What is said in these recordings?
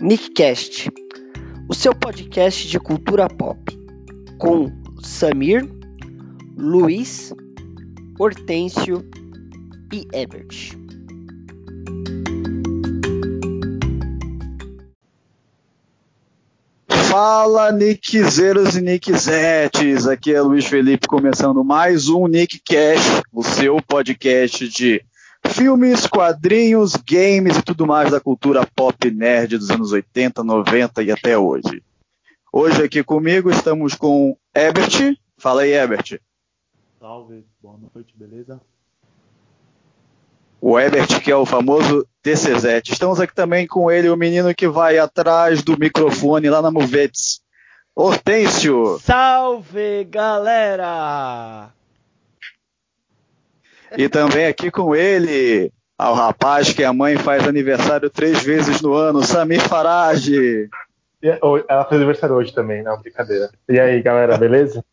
Nickcast, o seu podcast de cultura pop, com Samir, Luiz, Hortêncio e Ebert. Fala, Nickzeiros e Nickzetes! Aqui é Luiz Felipe começando mais um Nickcast, o seu podcast de filmes, quadrinhos, games e tudo mais da cultura pop nerd dos anos 80, 90 e até hoje. Hoje aqui comigo estamos com Ebert. Fala aí, Ebert. Salve, boa noite, beleza? O Ebert, que é o famoso DCZ. Estamos aqui também com ele, o menino que vai atrás do microfone lá na Movetes. Hortêncio! Salve, galera! E também aqui com ele, ao rapaz que a mãe faz aniversário três vezes no ano, Samir Farage. Ela fez aniversário hoje também, não, brincadeira. E aí, galera, beleza?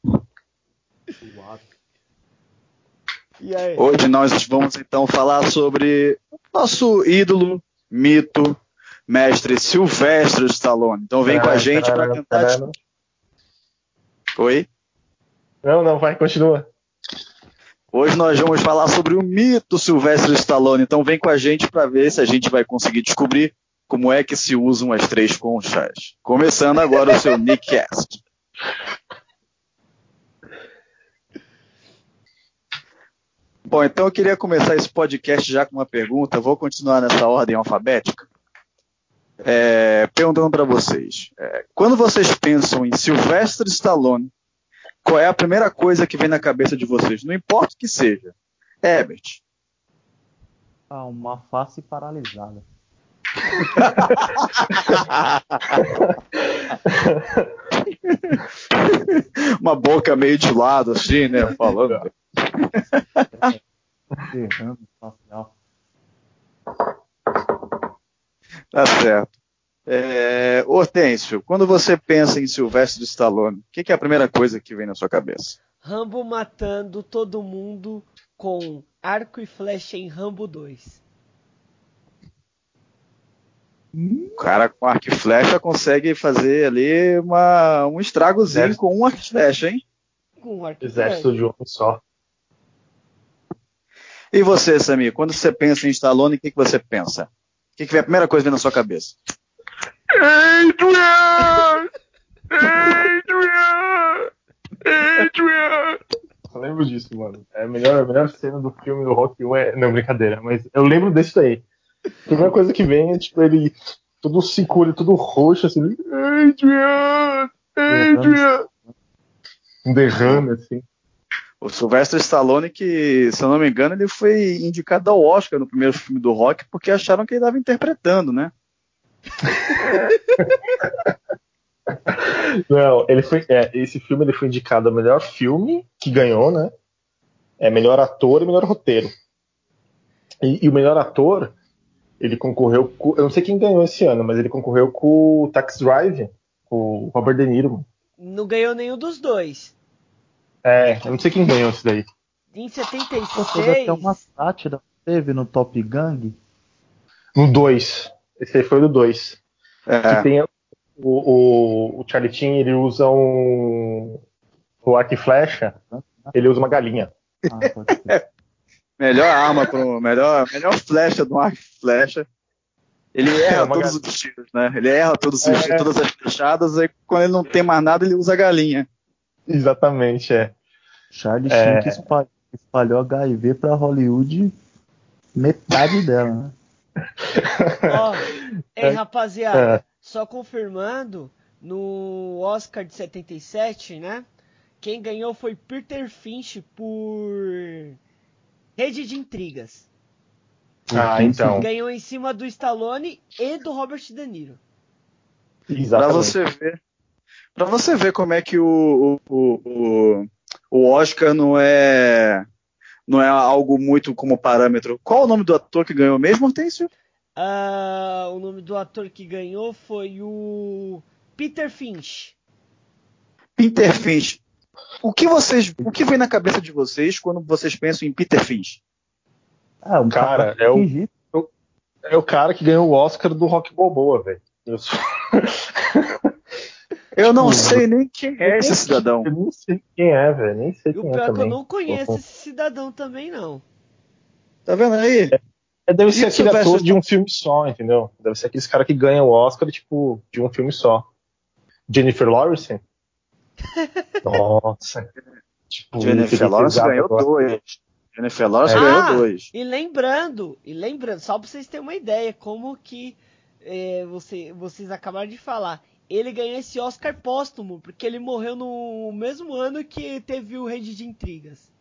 Hoje nós vamos então falar sobre nosso ídolo, mito, mestre Silvestre Stallone. Então vem com a gente para tentar. Oi? Não, não, vai, continua. Hoje nós vamos falar sobre o mito Silvestre Stallone. Então vem com a gente para ver se a gente vai conseguir descobrir como é que se usam as três conchas. Começando agora o seu Nickcast. Bom, então eu queria começar esse podcast já com uma pergunta. Vou continuar nessa ordem alfabética. É, perguntando para vocês: é, quando vocês pensam em Sylvester Stallone, qual é a primeira coisa que vem na cabeça de vocês? Não importa o que seja. Herbert. Ah, uma face paralisada. uma boca meio de lado, assim, né? Falando. Tá certo. É, Hortêncio, quando você pensa em Silvestre Stallone, o que, que, é a primeira coisa que vem na sua cabeça? Rambo matando todo mundo com arco e flecha em Rambo 2. O cara com arco e flecha consegue fazer ali uma, um estragozinho Exército. com um arco e flecha, hein? Com um arco e Exército de um só. E você, Samir, quando você pensa em Stallone, o que, que você pensa? O que, que vem a primeira coisa que vem na sua cabeça? Adrian! Adrian! Adrian! Eu lembro disso, mano. É a melhor, a melhor cena do filme do Rock 1 é. Não, brincadeira, mas eu lembro desse daí. A primeira coisa que vem é, tipo, ele todo seguro, todo roxo, assim. Adrian! Adrian! Um derrame, assim. O Sylvester Stallone, que, se eu não me engano, ele foi indicado ao Oscar no primeiro filme do Rock porque acharam que ele estava interpretando, né? Não, ele foi. É, esse filme ele foi indicado a melhor filme que ganhou, né? É melhor ator e melhor roteiro. E, e, o melhor ator, ele concorreu com. Eu não sei quem ganhou esse ano, mas ele concorreu com o Tax Drive, com o Robert De Niro. Não ganhou nenhum dos dois. É, eu não sei quem ganhou esse daí. Em 76. Teve até uma sátira, teve no Top Gang. No 2. Esse aí foi do 2. É. Que tem o, o, o Charlie Chin, ele usa um. O arco e flecha, ele usa uma galinha. Ah, melhor arma, pro, melhor, melhor flecha do arco e flecha. Ele erra É, todos galinha. os tiros, né? Ele erra todos os É. tiros, todas as flechadas, e quando ele não tem mais nada, ele usa a galinha. Exatamente, é. Charlie É. Sheen que espalhou, espalhou HIV pra Hollywood metade dela, né? Ó, ei, É. rapaziada, É. só confirmando, no Oscar de 77, né? Quem ganhou foi Peter Finch por Rede de Intrigas. Ah, então. Ganhou em cima do Stallone e do Robert De Niro. Pra Exatamente. você ver. Pra você ver como é que o, o, o, o Oscar não é não é algo muito como parâmetro. Qual o nome do ator que ganhou mesmo, Hortêncio? Ah, o nome do ator que ganhou foi o Peter Finch. Peter Finch. O que vocês, o que vem na cabeça de vocês quando vocês pensam em Peter Finch? Ah, um Cara, cara é o-. É o cara que ganhou o Oscar do Rock Balboa, velho. Eu, sou... eu não sei nem quem é esse cidadão. Eu nem sei quem é, velho. Nem sei E o quem pior é é que eu também. não conheço esse cidadão também, não. Tá vendo aí? É, deve ser aquele ator de um filme só, entendeu? Deve ser aqueles caras que ganham o Oscar, tipo, de um filme só. Jennifer Lawrence? Nossa. Tipo, Jennifer Lawrence ganhou agora. dois. Jennifer Lawrence Ah! ganhou dois. E lembrando, e lembrando, só pra vocês terem uma ideia, como que é, você, vocês acabaram de falar. Ele ganhou esse Oscar póstumo, porque ele morreu no mesmo ano que teve o Rede de Intrigas.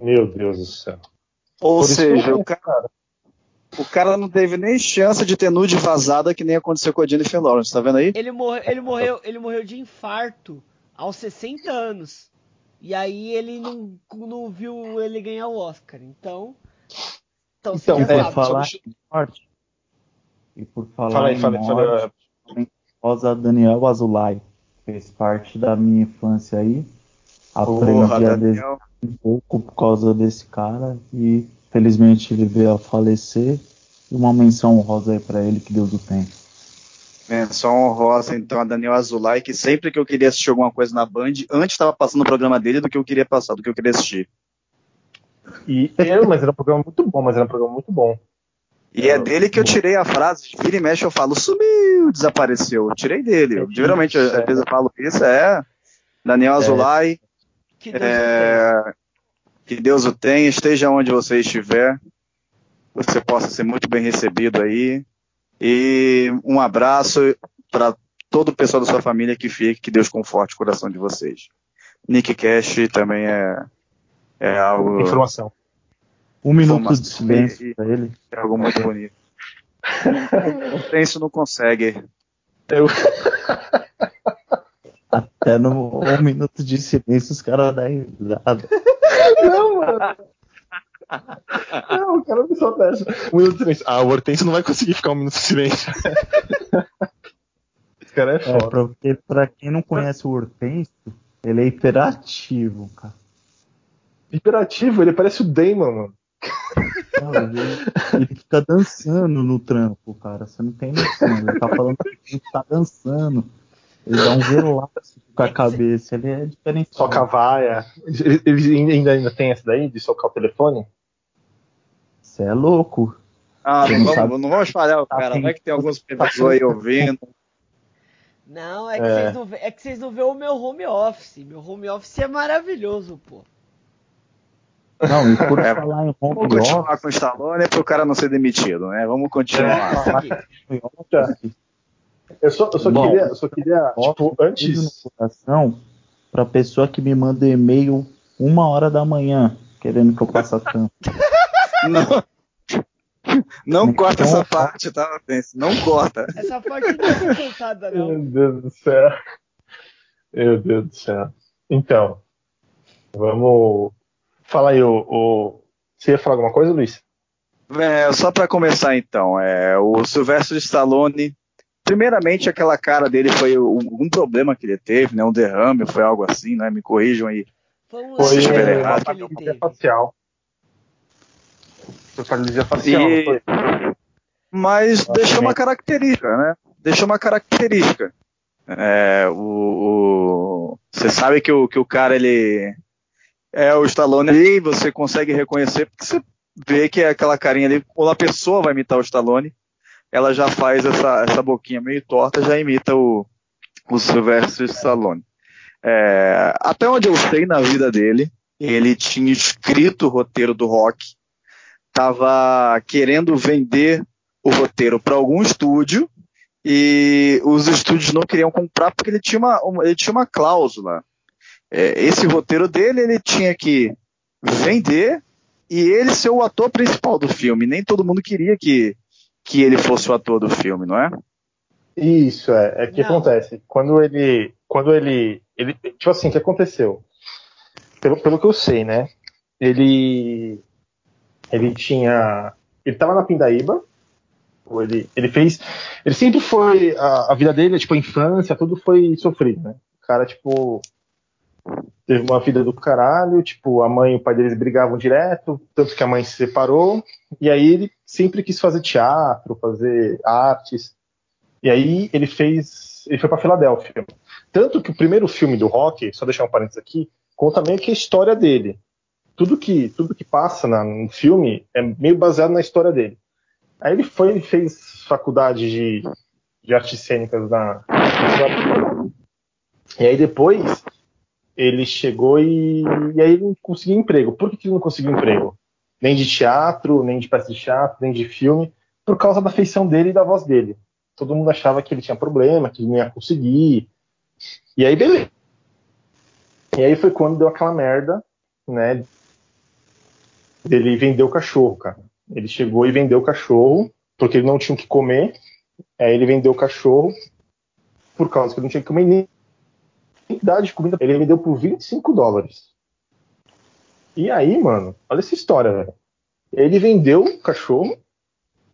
Meu Deus do céu. Ou Por seja, o cara, o cara não teve nem chance de ter nude vazada que nem aconteceu com a Jennifer Lawrence, tá vendo aí? Ele, morre, ele, morreu, ele morreu de infarto aos 60 anos. E aí ele não, não viu ele ganhar o Oscar. Então. Então, Então, você já por é, sabe. falar deixa- em morte. E por falar Fala aí, em fala aí, morte, fala Rosa Daniel Azulay fez parte da minha infância aí. Porra, Aprendi a desenhar um pouco por causa desse cara e felizmente ele veio a falecer. E uma menção honrosa aí pra ele, que Deus o tenha. Menção honrosa, então, a Daniel Azulay, que sempre que eu queria assistir alguma coisa na Band, antes estava passando o programa dele do que eu queria passar, do que eu queria assistir. E eu, mas era um programa muito bom, mas era um programa muito bom. E é dele que eu tirei a frase, vira e mexe eu falo, sumiu, desapareceu. Eu tirei dele. Eu, geralmente, às vezes eu falo isso, é. Daniel Azulay, Que Deus o tenha. é, que Deus o tenha, esteja onde você estiver, você possa ser muito bem recebido aí. E um abraço para todo o pessoal da sua família que fique, que Deus conforte o coração de vocês. Nick Cash também é, é algo, Informação. Um minuto de silêncio e- pra ele. é algo muito bonito. O Tenso não consegue. Eu, Até no um minuto de silêncio os caras dão risada. Não, mano. Não, o cara me solta essa. Um minuto de silêncio. Ah, o Hortêncio não vai conseguir ficar um minuto de silêncio. Esse cara é É, foda. porque pra quem não conhece o Hortêncio, ele é hiperativo, cara. Hiperativo, ele parece o Damon, mano. Ele, ele fica dançando no trampo, cara. Você não tem noção. Ele tá falando que ele tá dançando. Ele dá um relaxo com a cabeça. Ele é diferente. Soca a vaia. Ele, ele ainda, ainda tem essa daí de socar o telefone? Você é louco. Ah, não não vamos, sabe. não vamos falhar o Tá cara. Vai que tem alguns pessoas aí ouvindo. Não, é que, É. Vocês não vê, é que vocês não vê o meu home office. Meu home office é maravilhoso, pô. Não, e por É, falar em Vamos home continuar office, com o Stallone para o cara não ser demitido, né? Vamos continuar. office, Eu só, eu só Bom, queria, eu só queria tipo, Beijo antes. no coração pra pessoa que me manda e-mail uma hora da manhã, querendo que eu faça tanto. Não, não corta Então, essa parte, tá? Não corta. Essa parte não é contada, não. Meu Deus do céu. Meu Deus do céu. Então, vamos. Fala aí, o, o... Você ia falar alguma coisa, Luiz? É, só para começar então, é, o Sylvester Stallone, primeiramente aquela cara dele foi um, um problema que ele teve, né? Um derrame, foi algo assim, né? Me corrijam aí. Foi um Foi Deixa eu ver lance errado. que ele paralisia teve. facial. Foi paralisia facial, E-? Mas deixou uma característica, né? Deixou uma característica. É, o, o- você sabe que o, que o cara, ele é o Stallone ali, você consegue reconhecer, porque você vê que é aquela carinha ali, quando a pessoa vai imitar o Stallone, ela já faz essa, essa boquinha meio torta, já imita o, o Sylvester Stallone. É, até onde eu sei na vida dele, ele tinha escrito o roteiro do rock, estava querendo vender o roteiro para algum estúdio e os estúdios não queriam comprar porque ele tinha uma, uma- ele tinha uma cláusula. É, esse roteiro dele ele tinha que vender e ele ser o ator principal do filme. Nem todo mundo queria que, que ele fosse o ator do filme, não é? Isso, é. É que Não. acontece. Quando ele. Quando ele. ele tipo assim, o que aconteceu? Pelo, pelo que eu sei, né? Ele. Ele tinha. Ele tava na Pindaíba. Ele, ele fez. Ele sempre foi. A, a vida dele, tipo, a infância, tudo foi sofrido, né? O cara, tipo. Teve uma vida do caralho, tipo, a mãe e o pai deles brigavam direto, tanto que a mãe se separou, e aí ele sempre quis fazer teatro, fazer artes. E aí ele fez. Ele foi pra Filadélfia. Tanto que o primeiro filme do Rock, só deixar um parênteses aqui, conta meio que a história dele. Tudo que, tudo que passa na, no filme é meio baseado na história dele. Aí ele foi fez faculdade de, de artes cênicas na. E aí depois ele chegou e, e aí ele não conseguiu emprego. Por que, que ele não conseguiu emprego? Nem de teatro, nem de peça de teatro, nem de filme, por causa da feição dele e da voz dele. Todo mundo achava que ele tinha problema, que ele não ia conseguir. E aí, beleza. E aí foi quando deu aquela merda, né? Ele vendeu o cachorro, cara. Ele chegou e vendeu o cachorro, porque ele não tinha o que comer. Aí ele vendeu o cachorro por causa que ele não tinha que comer nem quantidade de comida. Ele vendeu por 25 dólares. E aí, mano, olha essa história, velho. Ele vendeu o cachorro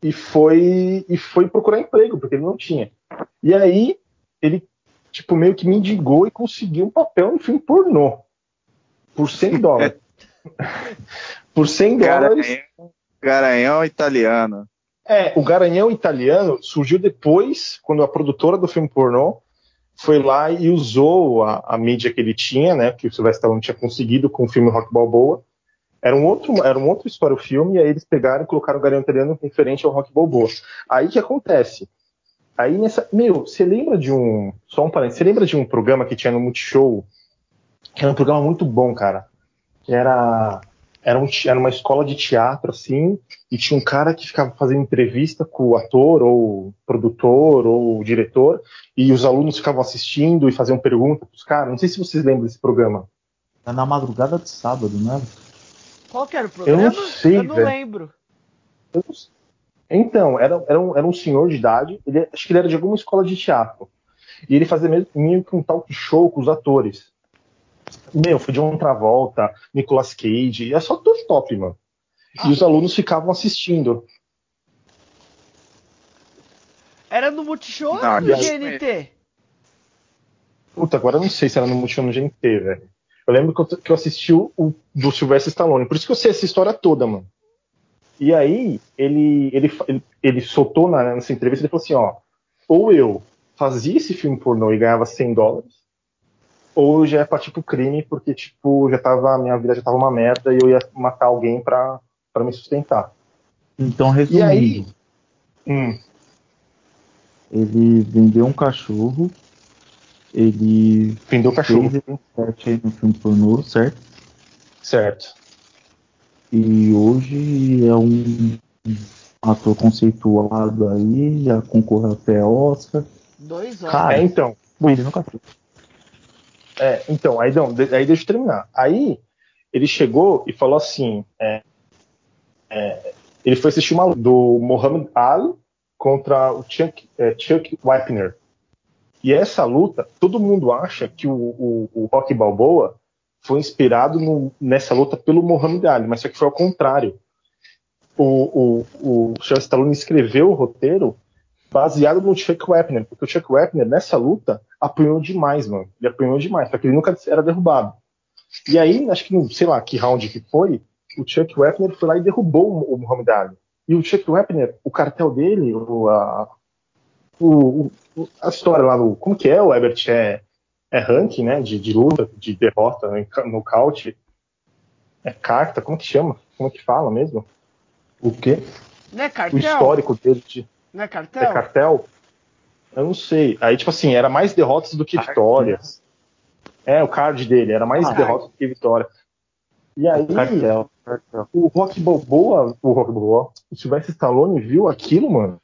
e foi e foi procurar emprego, porque ele não tinha. E aí, ele tipo, meio que mendigou e conseguiu um papel no filme pornô. Por 100 dólares. por 100 dólares. Garanhão, garanhão italiano. É, o Garanhão italiano surgiu depois, quando a produtora do filme pornô foi lá e usou a, a mídia que ele tinha, né, que o Sylvester Stallone tinha conseguido com o filme Rock Balboa. Era um outro, era um outro história o filme, e aí eles pegaram e colocaram o Garanhão italiano referente ao Rock Balboa. Aí que acontece? Aí nessa. Meu, você lembra de um. Só um parênteses. Você lembra de um programa que tinha no Multishow? Que era um programa muito bom, cara. Que era. Era, um, era uma escola de teatro, assim, e tinha um cara que ficava fazendo entrevista com o ator, ou produtor, ou diretor, e os alunos ficavam assistindo e faziam perguntas pros caras. Não sei se vocês lembram desse programa. É na madrugada de sábado, né? Qual que era o programa? Eu não sei, Eu não velho. lembro. Eu não sei. Então, era, era, um, era um senhor de idade, ele, acho que ele era de alguma escola de teatro. E ele fazia meio, meio que um talk show com os atores. Meu, foi John Travolta, Nicolas Cage, e é só tudo top, mano. E os alunos ficavam assistindo. Era no Multishow ou Não, no aliás, GNT? Puta, agora eu não sei se era no Multishow no GNT, velho. Eu lembro que eu, que eu assisti o, o do Sylvester Stallone, por isso que eu sei essa história toda, mano. E aí, ele, ele, ele, ele soltou na, nessa entrevista, ele falou assim, ó, ou eu fazia esse filme pornô e ganhava 100 dólares, ou já ia partir pro crime, porque, tipo, já tava, a minha vida já tava uma merda e eu ia matar alguém pra, pra me sustentar. Então, E resumindo, aí- Hum, ele vendeu um cachorro, ele vendeu o cachorro. fez esse set aí no filme pornô, certo? Certo. E hoje é um ator conceituado aí, já concorreu até Oscar. Dois horas. Cara, É, então. vendendo cachorro. É, então, aí, não, aí deixa eu terminar. Aí ele chegou e falou assim: é, é, ele foi assistir uma do Muhammad Ali contra o Chuck, é, Chuck Wepner. E essa luta, todo mundo acha que o, o, o Rocky Balboa foi inspirado no- nessa luta pelo Muhammad Ali, mas só que foi ao contrário. O, o, o Sylvester Stallone escreveu o roteiro baseado no Chuck Wepner, porque o Chuck Wepner, nessa luta, apanhou demais, mano. Ele apanhou demais, só que ele nunca era derrubado. E aí, acho que no, sei lá, que round que foi, o Chuck Wepner foi lá e derrubou o, o Muhammad Ali. E o Chuck Wepner, o cartel dele, o, a, o, o- a história lá no. Como que é? O Ebert é, é ranking, né? De, de luta, de derrota, né, no nocaute. É carta, como que chama? Como que fala mesmo? O quê? Não é O cartel? histórico dele de. Não é cartel? É cartel? Eu não sei. Aí, tipo assim, era mais derrotas do que Card, vitórias. É, o card dele, era mais Ah, derrotas do que vitória. E aí, Cartel. cartel. o Rock Balboa, o Rock Balboa, o Sylvester Stallone viu aquilo, mano.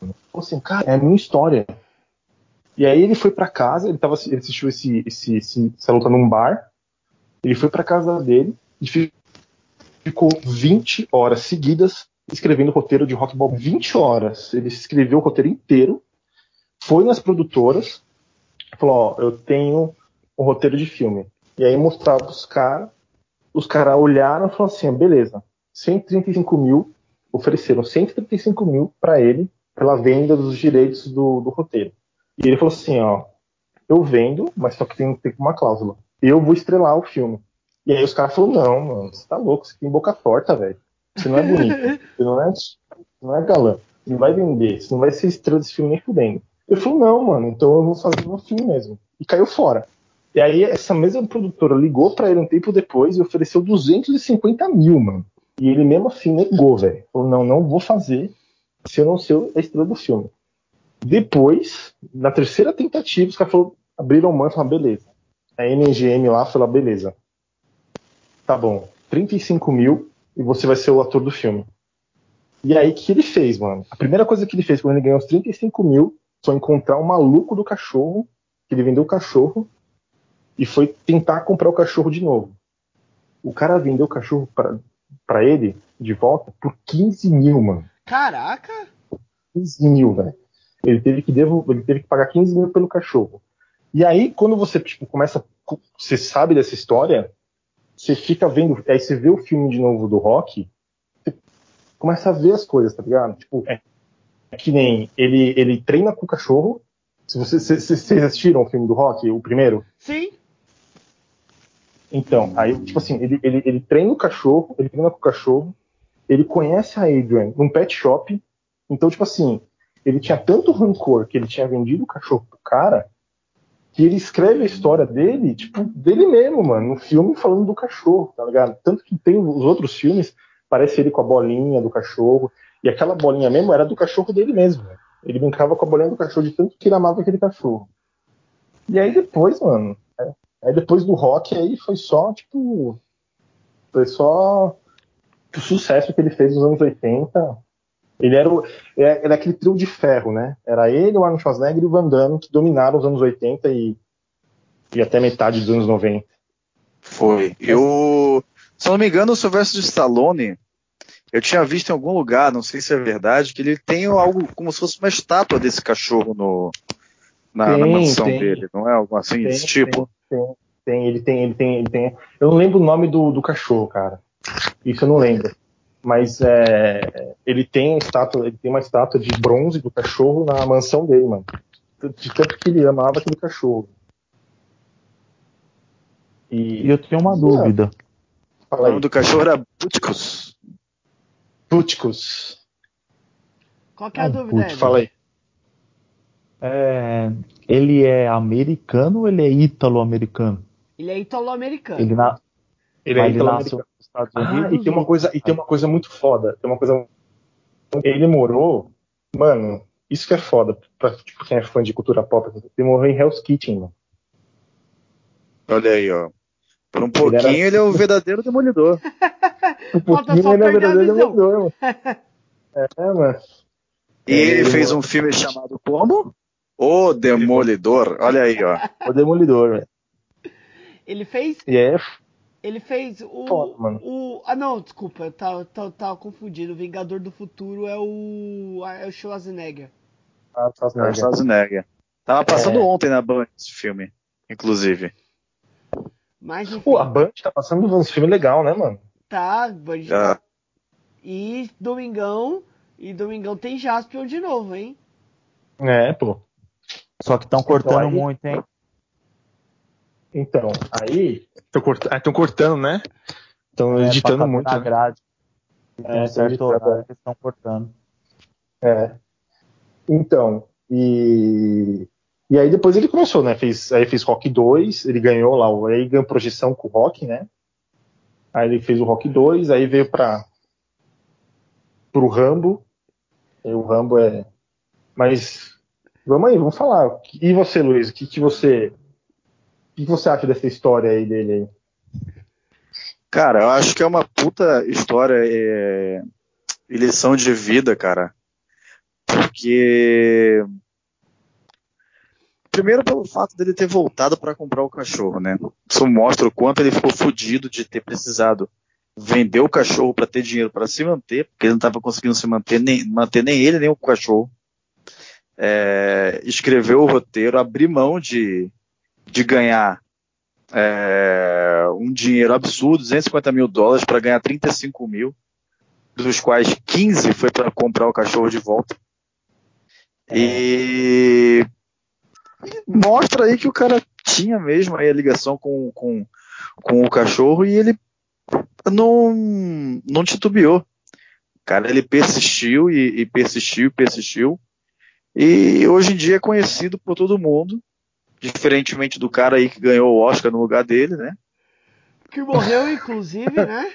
Falou assim, cara, é a minha história. E aí ele foi pra casa, ele, tava, ele assistiu esse, esse, esse- essa luta num bar. Ele foi pra casa dele e fi- ficou 20 horas seguidas escrevendo o roteiro de Rock Balboa. 20 horas. Ele escreveu o roteiro inteiro, foi nas produtoras, falou, ó, eu tenho um roteiro de filme. E aí mostrava os caras, os caras olharam e falaram assim, "Ah, beleza, 135 mil, ofereceram 135 mil para ele pela venda dos direitos do, do roteiro. E ele falou assim, ó, eu vendo, mas só que tem, tem uma cláusula. Eu vou estrelar o filme. E aí os caras falaram, não, mano, você tá louco, você tem boca torta, velho. Você não é bonito, você não é, não é galã. Não vai vender, você não vai ser estrela desse filme nem fudendo. Ele falou, não, mano, então eu vou fazer no fim mesmo. E caiu fora. E aí essa mesma produtora ligou para ele um tempo depois e ofereceu 250 mil, mano. E ele mesmo assim negou, velho. Falou, não, não vou fazer se eu não ser a estrela do filme. Depois, na terceira tentativa, os caras falaram, abriram mão e falaram, beleza. A NGM lá falou, beleza. Tá bom, 35 mil e você vai ser o ator do filme. E aí, o que ele fez, mano? A primeira coisa que ele fez quando ele ganhou os 35 mil foi encontrar o maluco do cachorro, que ele vendeu o cachorro, e foi tentar comprar o cachorro de novo. O cara vendeu o cachorro para ele de volta por 15 mil, mano. Caraca! 15 mil, velho. Ele teve que devolver, ele teve que pagar 15 mil pelo cachorro. E aí, quando você tipo, começa, você sabe dessa história, você fica vendo, aí você vê o filme de novo do Rock, você começa a ver as coisas, tá ligado? Tipo, é, que nem ele, ele treina com o cachorro. Se vocês, vocês assistiram o filme do Rock, o primeiro? Sim. Então, aí, tipo assim, ele, ele, ele treina o cachorro, ele treina com o cachorro, ele conhece a Adrian num pet shop. Então, tipo assim, ele tinha tanto rancor que ele tinha vendido o cachorro pro cara, que ele escreve a história dele, tipo, dele mesmo, mano, no filme falando do cachorro, tá ligado? Tanto que tem os outros filmes, parece ele com a bolinha do cachorro, e aquela bolinha mesmo era do cachorro dele mesmo. Né? Ele brincava com a bolinha do cachorro de tanto que ele amava aquele cachorro. E aí depois, mano, Aí depois do rock aí foi só, tipo. Foi só o sucesso que ele fez nos anos 80. Ele era, o, é, era aquele trio de ferro, né? Era ele, o Arnold Schwarzenegger e o Van Damme que dominaram os anos 80 e, e até metade dos anos 90. Foi. Eu, se não me engano, o Sylvester Stallone, eu tinha visto em algum lugar, não sei se é verdade, que ele tem algo como se fosse uma estátua desse cachorro no, na, tem, na mansão tem. dele, não é algo assim tem, desse tipo? Tem, tem, ele tem, ele tem, ele tem. Eu não lembro o nome do, do cachorro, cara. Isso eu não lembro. Mas é, ele tem estátua, ele tem uma estátua de bronze do cachorro na mansão dele, mano. De tanto que ele amava aquele cachorro. E, e eu tenho uma dúvida. O nome do cachorro era Buticus. Buticus. Qual que é a ah, dúvida? Fala aí. É, ele é americano ou ele é ítalo-americano? Ele é italo-americano. Ele, na... ele é italo-americano. Ah, e tem uma coisa, e tem uma coisa muito foda. Tem uma coisa. Ele morou, mano. Isso que é foda pra tipo, quem é fã de cultura pop. Ele morou em Hell's Kitchen, mano. Olha aí, ó. Por um pouquinho ele, era... ele é o verdadeiro demolidor. um pouquinho ele é o verdadeiro demolidor, mano. É, mano. E ele, ele fez um filme chamado como? O Demolidor. Olha aí, ó. O Demolidor, velho. Ele fez. Yeah. Ele fez o, Foda, o. Ah, não, desculpa, eu tava, tava, tava, confundido. O Vingador do Futuro é o. É o Schwarzenegger. Ah, Schwarzenegger. É o Schwarzenegger. Tava passando é. ontem na Band esse filme, inclusive. Mas, enfim. Pô, a Band tá passando um filme legal, né, mano? Tá, Band. Tá. E Domingão. E Domingão tem Jaspion de novo, hein? É, pô. Só que estão cortando aí... muito, hein? Então, aí. Estão cort... ah, cortando, né? Estão é, editando muito. Na né? grade. É, certo horário que estão cortando. É. Então, e. E aí depois ele começou, né? Fez, aí fez Rock 2, ele ganhou lá, aí ganhou projeção com o Rock, né? Aí ele fez o Rock 2, aí veio para pro Rambo. E o Rambo é. Mas Vamos aí, vamos falar. E você, Luiz, o que, que você. O que você acha dessa história aí dele aí? Cara, eu acho que é uma puta história é, e lição de vida, cara. Porque. Primeiro pelo fato dele ter voltado para comprar o cachorro, né? Isso mostra o quanto ele ficou fodido de ter precisado vender o cachorro para ter dinheiro para se manter, porque ele não estava conseguindo se manter nem, manter nem ele nem o cachorro é, escrever o roteiro, abrir mão de, de ganhar é, um dinheiro absurdo, 250 mil dólares, para ganhar 35 mil, dos quais 15 foi para comprar o cachorro de volta. É. E, e mostra aí que o cara tinha mesmo a ligação com, com, com o cachorro e ele não, não titubeou. cara ele persistiu e, e persistiu e persistiu. E hoje em dia é conhecido por todo mundo, diferentemente do cara aí que ganhou o Oscar no lugar dele, né? Que morreu, inclusive, né?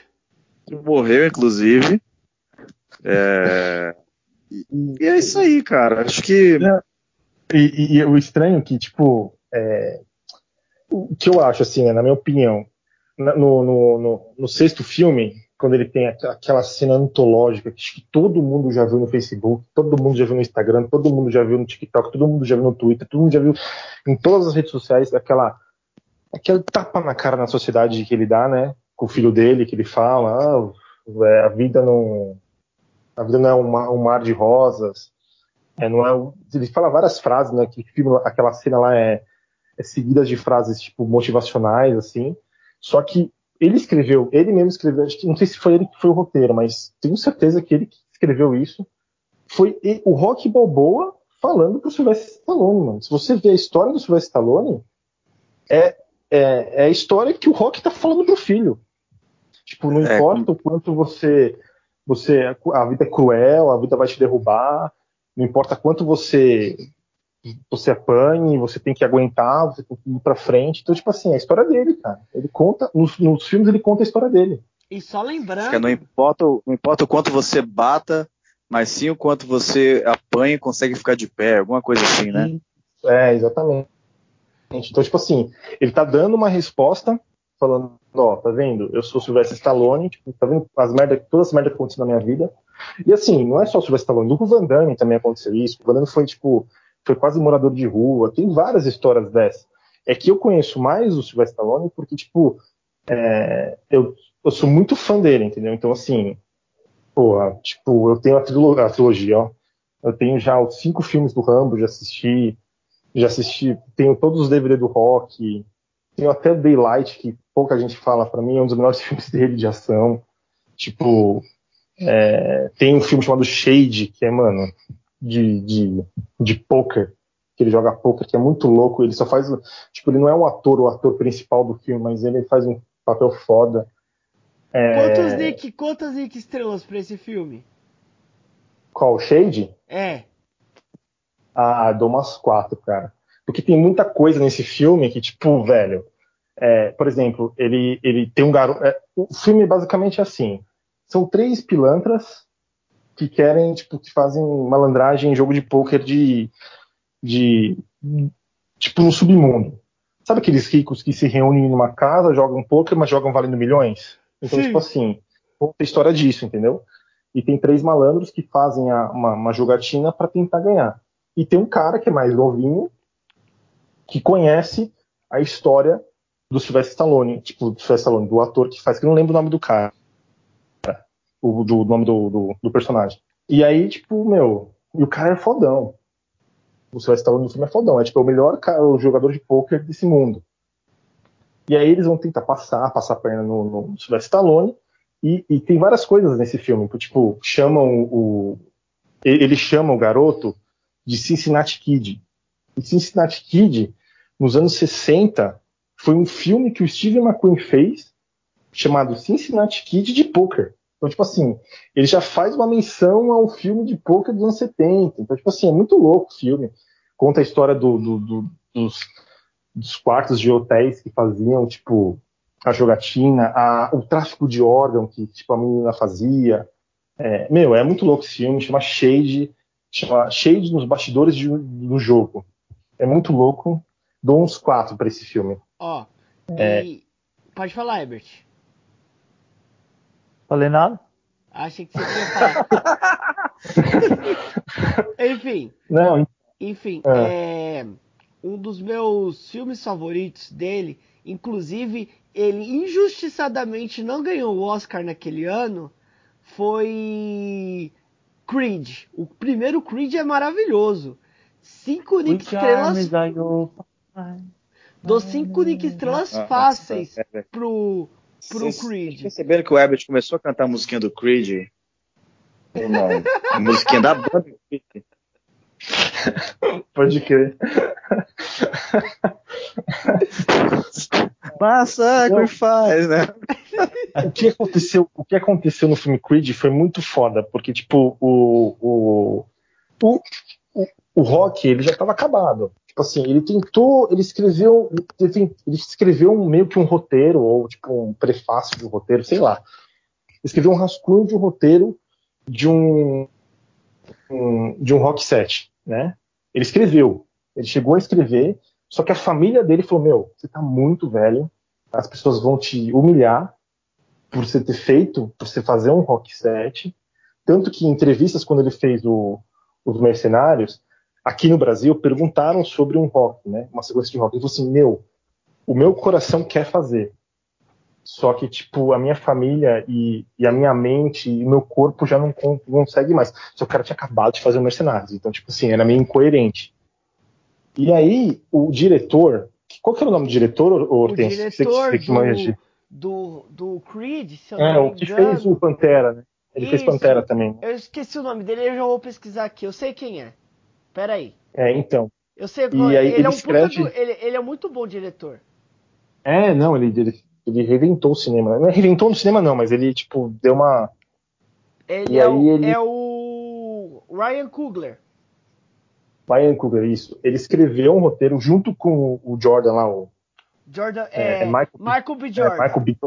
Que morreu, inclusive. É... E é isso aí, cara. Acho que. E, e, e o estranho é que, tipo, é... o que eu acho, assim, né, na minha opinião, no, no, no, no sexto filme, quando ele tem aquela cena antológica que todo mundo já viu no Facebook, todo mundo já viu no Instagram, todo mundo já viu no TikTok, todo mundo já viu no Twitter, todo mundo já viu em todas as redes sociais aquela aquele tapa na cara na sociedade que ele dá, né, com o filho dele, que ele fala, ah, é, a vida não a vida não é um, um mar de rosas, é, não é, ele fala várias frases, né, que aquela cena lá é, é seguida de frases tipo motivacionais assim, só que ele escreveu, ele mesmo escreveu, acho que não sei se foi ele que foi o roteiro, mas tenho certeza que ele que escreveu isso. Foi o Rock Balboa falando pro Sylvester Stallone, mano. Se você vê a história do Sylvester Stallone, é, é, é a história que o Rock tá falando pro filho. Tipo, não é, importa o quanto você, você. A vida é cruel, a vida vai te derrubar, não importa quanto você você apanhe, você tem que aguentar, você tem que ir pra frente. Então, tipo assim, é a história dele, cara. Ele conta, nos, nos filmes ele conta a história dele. E só lembrando. Não importa, não importa o quanto você bata, mas sim o quanto você apanha e consegue ficar de pé, alguma coisa assim, né? É, exatamente. Então, tipo assim, ele tá dando uma resposta, falando, ó, tá vendo? Eu sou o Sylvester Stallone, tipo, tá vendo as merdas, todas as merdas que aconteceram na minha vida. E assim, não é só o Sylvester Stallone, do Van Damme também aconteceu isso. O Van Damme foi, tipo, foi quase morador de rua. Tem várias histórias dessas. É que eu conheço mais o Sylvester Stallone porque, tipo, é, eu, eu sou muito fã dele, entendeu? Então, assim, pô, tipo, eu tenho a, trilo a trilogia, ó. Eu tenho já os cinco filmes do Rambo, já assisti. Já assisti, tenho todos os DVD do rock. Tenho até Daylight, que pouca gente fala para mim, é um dos melhores filmes dele de ação. Tipo, é, tem um filme chamado Shade, que é, mano, de, de, de poker, que ele joga poker, que é muito louco. Ele só faz. Tipo, ele não é um ator, o ator principal do filme, mas ele faz um papel foda. É... Quantos Nick, quantas Nick estrelas pra esse filme? Qual? Shade? É. Ah, dou umas quatro, cara. Porque tem muita coisa nesse filme que, tipo, velho. É, por exemplo, ele, ele tem um garoto. É, o filme basicamente é assim: são três pilantras que querem, tipo, que fazem malandragem em jogo de pôquer de, de. tipo, no submundo. Sabe aqueles ricos que se reúnem numa casa, jogam pôquer, mas jogam valendo milhões? Então, Sim. tipo assim, conta a história disso, entendeu? E tem três malandros que fazem a, uma, uma jogatina para tentar ganhar. E tem um cara que é mais novinho, que conhece a história do Sylvester Stallone, tipo, do Sylvester Stallone, do ator que faz, que eu não lembro o nome do cara o do nome do, do, do, personagem. E aí, tipo, meu, e o cara é fodão. O Sylvester Stallone no filme é fodão, é tipo é o melhor cara, o jogador de poker desse mundo. E aí eles vão tentar passar, passar a perna no, no Sylvester Stallone, e, e, tem várias coisas nesse filme, tipo, chamam o. Ele chama o garoto de Cincinnati Kid. E Cincinnati Kid, nos anos 60, foi um filme que o Steve McQueen fez chamado Cincinnati Kid de poker. Então, tipo assim, ele já faz uma menção ao filme de poker dos anos 70. Então, tipo assim, é muito louco o filme. Conta a história do, do, do, dos, dos, quartos de hotéis que faziam, tipo, a jogatina, a, o tráfico de órgão que, tipo, a menina fazia. É, meu, é muito louco esse filme, chama Shade, chama Shade nos bastidores de, do jogo. É muito louco. Dou uns quatro para esse filme. Ó, é, pode falar, Herbert. Falei nada? Achei que você ia falar. enfim. Não. Enfim, é. É, um dos meus filmes favoritos dele, inclusive ele injustiçadamente não ganhou o Oscar naquele ano, foi Creed. O primeiro Creed é maravilhoso. Cinco Nick estrelas. Dou cinco Nick estrelas ah, fáceis é, é. pro, pro Cês, Creed. perceberam que o Herbert começou a cantar a musiquinha do Creed? Ou não? A musiquinha da banda do Creed. Pode crer. Massacre faz, né? o que aconteceu, o que aconteceu no filme Creed foi muito foda, porque tipo o o o, o, o Rock ele já estava acabado. Tipo assim, ele tentou, ele escreveu, ele, escreveu meio que um roteiro ou tipo um prefácio de um roteiro, sei lá. Escreveu um rascunho de um roteiro de um, um de um rock set, né? Ele escreveu, ele chegou a escrever, só que a família dele falou: Meu, você tá muito velho, as pessoas vão te humilhar por você ter feito, por você fazer um rock set. Tanto que em entrevistas, quando ele fez o, os Mercenários, aqui no Brasil, perguntaram sobre um rock, né? Uma sequência de rock. Ele falou assim: Meu, o meu coração quer fazer. Só que, tipo, a minha família e, e a minha mente e o meu corpo já não consegue mais. Só que o cara tinha acabado de fazer o Mercenários. Então, tipo assim, era meio incoerente. E aí, o diretor. Qual que era o nome do diretor, Hortense? O diretor você, você do, do, do Creed, se eu é, não o que fez o Pantera, né? Ele Isso. fez Pantera também. Eu esqueci o nome dele, eu já vou pesquisar aqui. Eu sei quem é. Pera aí. É, então. Eu sei. E aí, ele, ele, é um escreve... do, ele, ele, é muito bom diretor. É, não, ele, ele, ele reventou o cinema. Não é reventou no cinema, não, mas ele, tipo, deu uma. Ele, e é, aí o, ele... é o Ryan Coogler. Ryan Coogler, isso. Ele escreveu um roteiro junto com o Jordan lá, o. Jordan, é, é Michael, Michael B. Jordan. É, Michael B.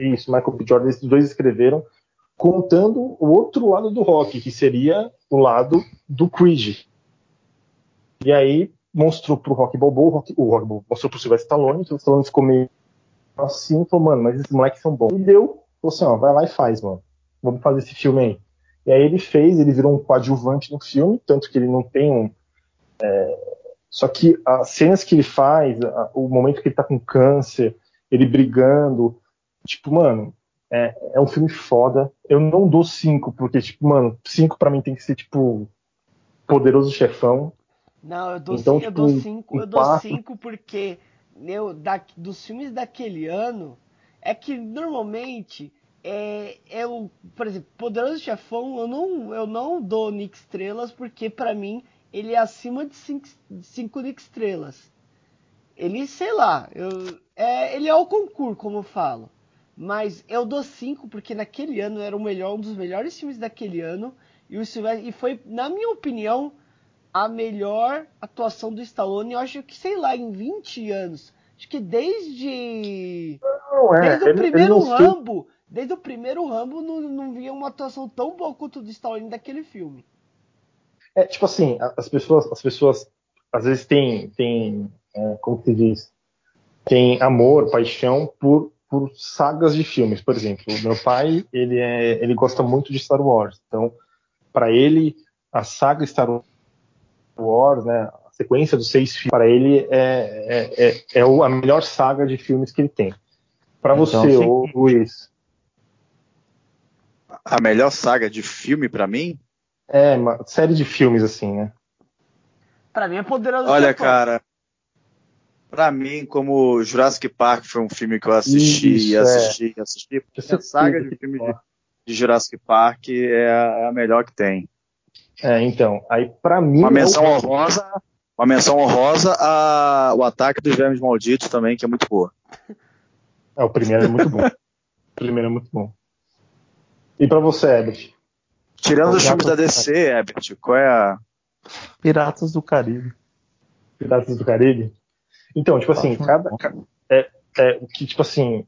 Isso, Michael B. Jordan, esses dois escreveram, contando o outro lado do rock, que seria o lado do Creed. E aí mostrou pro Rock Balboa, o Rock, o Rock Balboa mostrou pro Sylvester Stallone, o Stallone ficou meio assim, falou, mano, mas esses moleques são bons. E deu, falou assim, ó, vai lá e faz, mano. Vamos fazer esse filme aí. E aí ele fez, ele virou um coadjuvante no filme, tanto que ele não tem um. É, só que as cenas que ele faz, o momento que ele tá com câncer, ele brigando, tipo, mano, é, é um filme foda. Eu não dou cinco, porque, tipo, mano, cinco para mim tem que ser, tipo, poderoso chefão. Não, eu dou, então, cinco, tipo, eu dou cinco, eu dou cinco porque eu, da, dos filmes daquele ano, é que normalmente é, é o, por exemplo, Poderoso Chefão, eu não, eu não dou Nick estrelas porque para mim ele é acima de 5 Nick estrelas. Ele, sei lá, eu, é, ele é o concurso, como eu falo. Mas eu dou 5 porque naquele ano era o melhor, um dos melhores filmes daquele ano. E, o Sylvester, e foi, na minha opinião, a melhor atuação do Stallone, eu acho que, sei lá, em 20 anos. Acho que desde. Não, é, desde o primeiro ele Rambo. Fez... Desde o primeiro Rambo não, não via uma atuação tão boa quanto o do Stallone daquele filme. É, tipo assim, as pessoas, as pessoas às vezes têm, têm é, como se diz, tem amor, paixão por, por sagas de filmes. Por exemplo, meu pai, ele, é, ele gosta muito de Star Wars. Então, para ele, a saga Star Wars Wars, né, a sequência dos seis filmes, para ele é, é, é, é, a melhor saga de filmes que ele tem. Para então, você, ô, Luiz. A melhor saga de filme para mim? É, uma série de filmes assim, né? Pra mim é poderoso. Olha, cara. Pra mim, como Jurassic Park foi um filme que eu assisti Isso, e assisti, é. assisti, porque a saga de filmes de, de Jurassic Park é a, é a melhor que tem. É, então, aí para mim. Uma menção é o... honrosa, uma menção honrosa a o ataque dos vermes malditos também, que é muito boa. É, o primeiro é muito bom. o primeiro é muito bom. E para você, Ebert? Tirando os filmes da DC, Ebert, qual é a. Piratas do Caribe. Piratas do Caribe? Então, tipo assim, cada. É, é, que, tipo assim,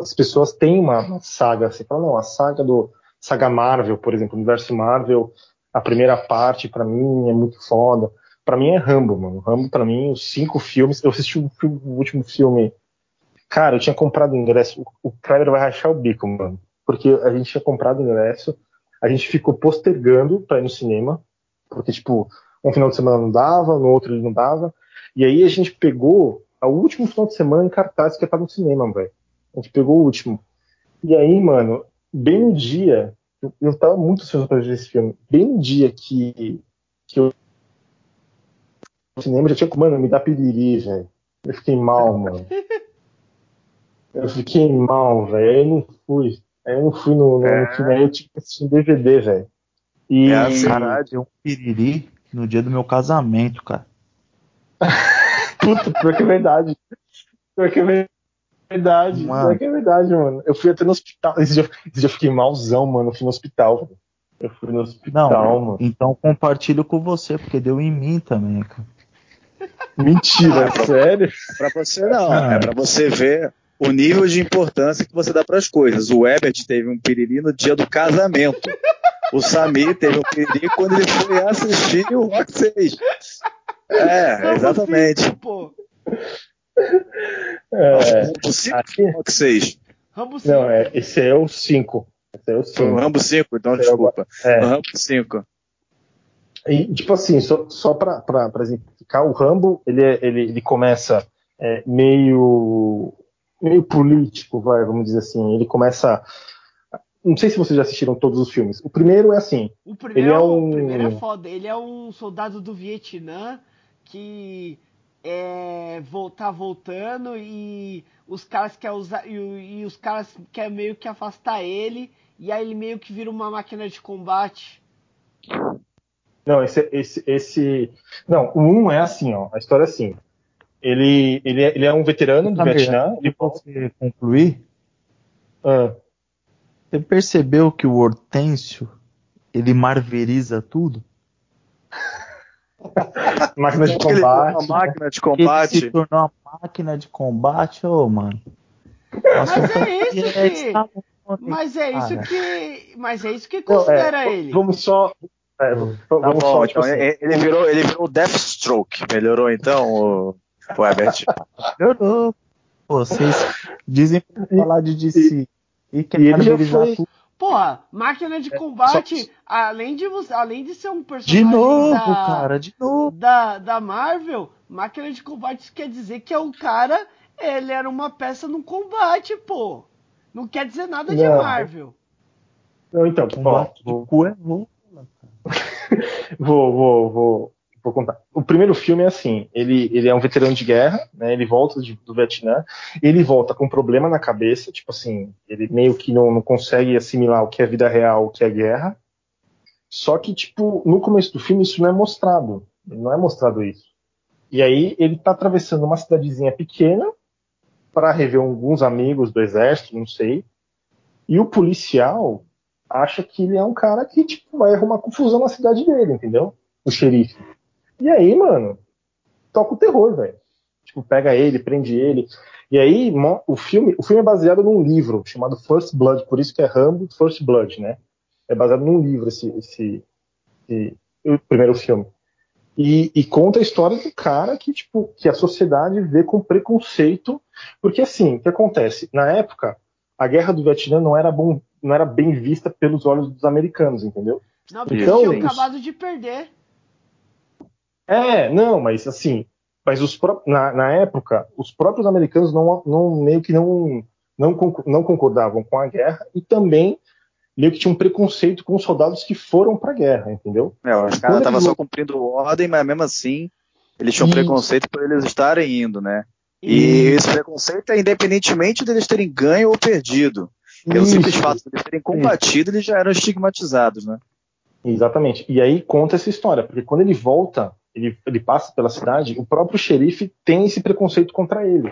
as pessoas têm uma, uma saga, você fala, não, a saga do. Saga Marvel, por exemplo, o universo Marvel a primeira parte, para mim, é muito foda. Para mim é Rambo, mano. Rambo, para mim, os cinco filmes. Eu assisti o, filme, o, último filme. Cara, eu tinha comprado ingresso. O, o Kleber vai rachar o bico, mano. Porque a gente tinha comprado ingresso. A gente ficou postergando pra ir no cinema. Porque, tipo, um final de semana não dava, no outro ele não dava. E aí a gente pegou o último final de semana em cartaz que estar no cinema, velho. A gente pegou o último. E aí, mano, bem no dia eu, eu tava muito ansioso pra ver esse filme. Bem no dia que, que eu no cinema já tinha mano, me dá piriri, velho. Eu fiquei mal, mano. Eu fiquei mal, velho. Aí eu não fui. Aí eu não fui no, no, é. no filme, aí eu tinha que assistir um DVD, velho. E. É caralho, um piriri no dia do meu casamento, cara. Puta, pior que é verdade. Pior que é verdade. Verdade, Mano. é que é verdade, mano. Eu fui até no hospital. Esse dia, esse dia eu fiquei malzão, mano. Eu fui no hospital. velho. Eu fui no hospital, Não, mano. então compartilho com você, porque deu em mim também, cara. Mentira, Ah, sério? Pra você não, Ah. é pra você ver o nível de importância que você dá pras coisas. O Ebert teve um piriri no dia do casamento. O Samir teve um piriri quando ele foi assistir o Rock 6. É, exatamente. pô. É, Rambo 5 aqui, ou Rock 6? Rambo 5. não, é, esse é o 5. Esse é o Foi o 5. Rambo 5, então desculpa. É. O Rambo 5. E, tipo assim, só, só pra, pra, pra exemplificar, o Rambo, ele, é- ele, ele começa é, meio, meio político, vai, vamos dizer assim. Ele começa. Não sei se vocês já assistiram todos os filmes. O primeiro é assim. O primeiro, Ele é o um- primeiro é foda. Ele é um soldado do Vietnã que é, vol- tá voltando e os caras querem usar. E, e os caras querem meio que afastar ele. E aí ele meio que vira uma máquina de combate. Não, esse, esse, esse. Não, o 1 é assim, ó. A história é assim. Ele, ele, é, ele é um veterano do Samir, Vietnã. antes Ele de você concluir, Ah, você percebeu que o Hortêncio, ele marveriza tudo? máquina de combate. uma máquina de Ele se combate. tornou uma máquina de combate, ô, mano. Mas é isso E é que. tá Mas é isso que. Mas é isso que considera é, ele. Vamos só. é, vamos Tá vamos bom, só, tipo então assim, ele ele virou, ele virou o Deathstroke. Melhorou então, o, o Ebert? Melhorou. Vocês dizem pra falar de DC e, quer e ele já foi- tudo. Porra, máquina de combate, só- além, de, além de ser um De personagem novo, da, cara, de novo. da, da Marvel, máquina de combate isso quer dizer que é o cara, ele era uma peça no combate, pô. Não quer dizer nada de Não. Marvel. Não, então, ó, Combate vou, de cu é louco. vou, vou, vou, vou contar. O primeiro filme é assim: ele, ele é um veterano de guerra, né? Ele volta de- do Vietnã, ele volta com um problema na cabeça, tipo assim, ele meio que não, não consegue assimilar o que é vida real, o que é guerra. Só que, tipo, no começo do filme isso não é mostrado. Não é mostrado isso. E aí ele tá atravessando uma cidadezinha pequena para rever alguns amigos do exército, não sei. E o policial acha que ele é um cara que tipo, vai arrumar confusão na cidade dele, entendeu? O xerife. E aí, mano, toca o terror, velho. Tipo, pega ele, prende ele. E aí, o filme, o filme é baseado num livro chamado First Blood, por isso que é Rambo First Blood, né? É baseado num livro esse, esse, esse- o primeiro filme. E, e conta a história do cara que, tipo, que a sociedade vê com preconceito. Porque assim, o que acontece? Na época, a guerra do Vietnã não era, bom, não era bem vista pelos olhos dos americanos, entendeu? Não, porque Então, tinham acabado de perder. É, não, mas assim, mas os pró- na, na época, os próprios americanos não, não meio que não, não, concor- não concordavam com a guerra e também meio que tinham um preconceito com os soldados que foram pra guerra, entendeu? É, os caras estavam eles só cumprindo ordem, mas mesmo assim eles tinham Isso. preconceito por eles estarem indo, né? E esse preconceito é independentemente deles terem ganho ou perdido. Pelo Isso. simples fato de eles terem combatido, eles já eram estigmatizados, né? Exatamente. E aí conta essa história, porque quando ele volta, ele, ele passa pela cidade, o próprio xerife tem esse preconceito contra ele.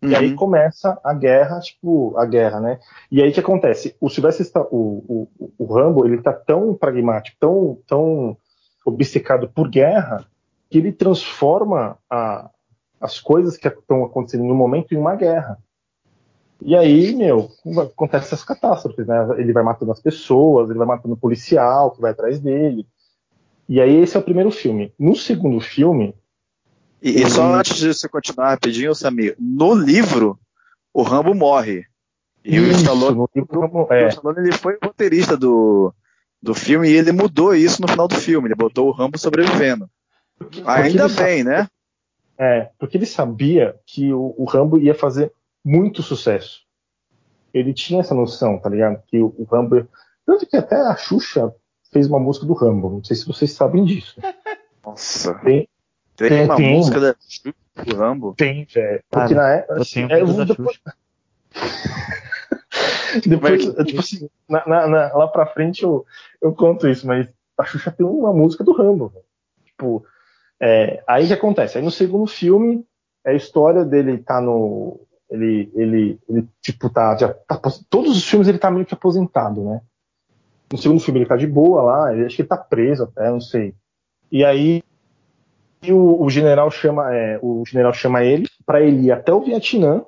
E aí Uhum. começa a guerra, tipo, a guerra, né? E aí o que acontece? O Sylvester o, o, o Rambo, ele tá tão pragmático, tão, tão obcecado por guerra, que ele transforma a, as coisas que estão acontecendo no momento em uma guerra. E aí, meu, acontece essas catástrofes, né? Ele vai matando as pessoas, ele vai matando o policial que vai atrás dele. E aí esse é o primeiro filme. No segundo filme, E, e só Uhum. antes de você continuar rapidinho, Samir, no livro, o Rambo morre. E o isso, Stallone, no livro, o é, Stallone ele foi roteirista do, do filme e ele mudou isso no final do filme. Ele botou o Rambo sobrevivendo. Ainda ele bem, né? É, porque ele sabia que o, o Rambo ia fazer muito sucesso. Ele tinha essa noção, tá ligado? Que o, o Rambo. Tanto que até a Xuxa fez uma música do Rambo. Não sei se vocês sabem disso. Nossa. Tem- Tem, tem- uma tem. música da do Rambo. Tem, velho. Porque Cara, na época. Eu tenho é, depois, Xuxa. depois é que- tipo assim, na- na- na- lá pra frente eu, eu conto isso, mas a Xuxa tem uma música do Rambo. velho. Tipo, é, aí o que acontece? Aí no segundo filme, é a história dele tá no. Ele, ele, ele tipo, tá, já tá, Todos os filmes ele tá meio que aposentado, né? No segundo filme ele tá de boa lá, ele, acho que ele tá preso até, não sei. E aí o, o, general chama, é, o general chama ele para ele ir até o Vietnã